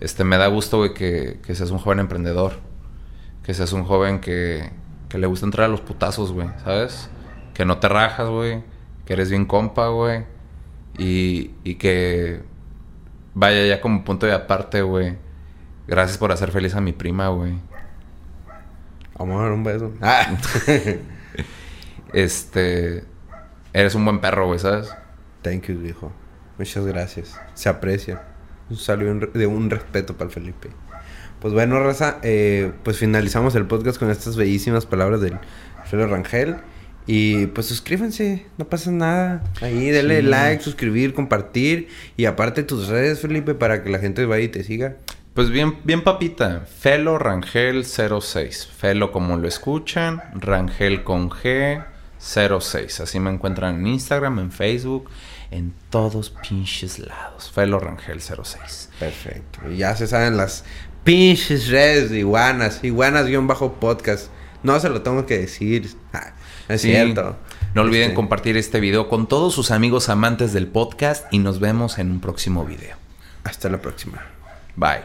B: este, me da gusto, güey, que, que seas un joven emprendedor, que seas un joven que, que le gusta entrar a los putazos, güey, ¿sabes? Que no te rajas, güey, que eres bien compa, güey, y, y que vaya ya como punto de aparte, güey. Gracias por hacer feliz a mi prima, güey.
C: Vamos a dar un beso. Ah.
B: Este. Eres un buen perro, güey, ¿sabes?
C: Thank you, viejo. Muchas gracias. Se aprecia. Un saludo de un respeto para el Felipe. Pues bueno, Raza, eh, pues finalizamos el podcast con estas bellísimas palabras del Felo Rangel. Y pues suscríbanse, no pasa nada. Ahí denle
B: Sí.
C: like, suscribir, compartir. Y aparte tus redes, Felipe, para que la gente vaya y te siga.
B: Pues bien, bien papita. Felo Rangel 06. Felo como lo escuchan. Rangel con G. 06. Así me encuentran en Instagram, en Facebook, en todos pinches lados. Felo Rangel 06.
C: Perfecto. Y ya se saben las pinches redes de iguanas. Iguanas-podcast. No se lo tengo que decir. Ah, es
B: Sí.
C: cierto.
B: No olviden
C: Este,
B: compartir este video con todos sus amigos amantes del podcast y nos vemos en un próximo video.
C: Hasta la próxima.
B: Bye.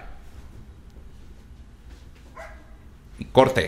B: Y corte.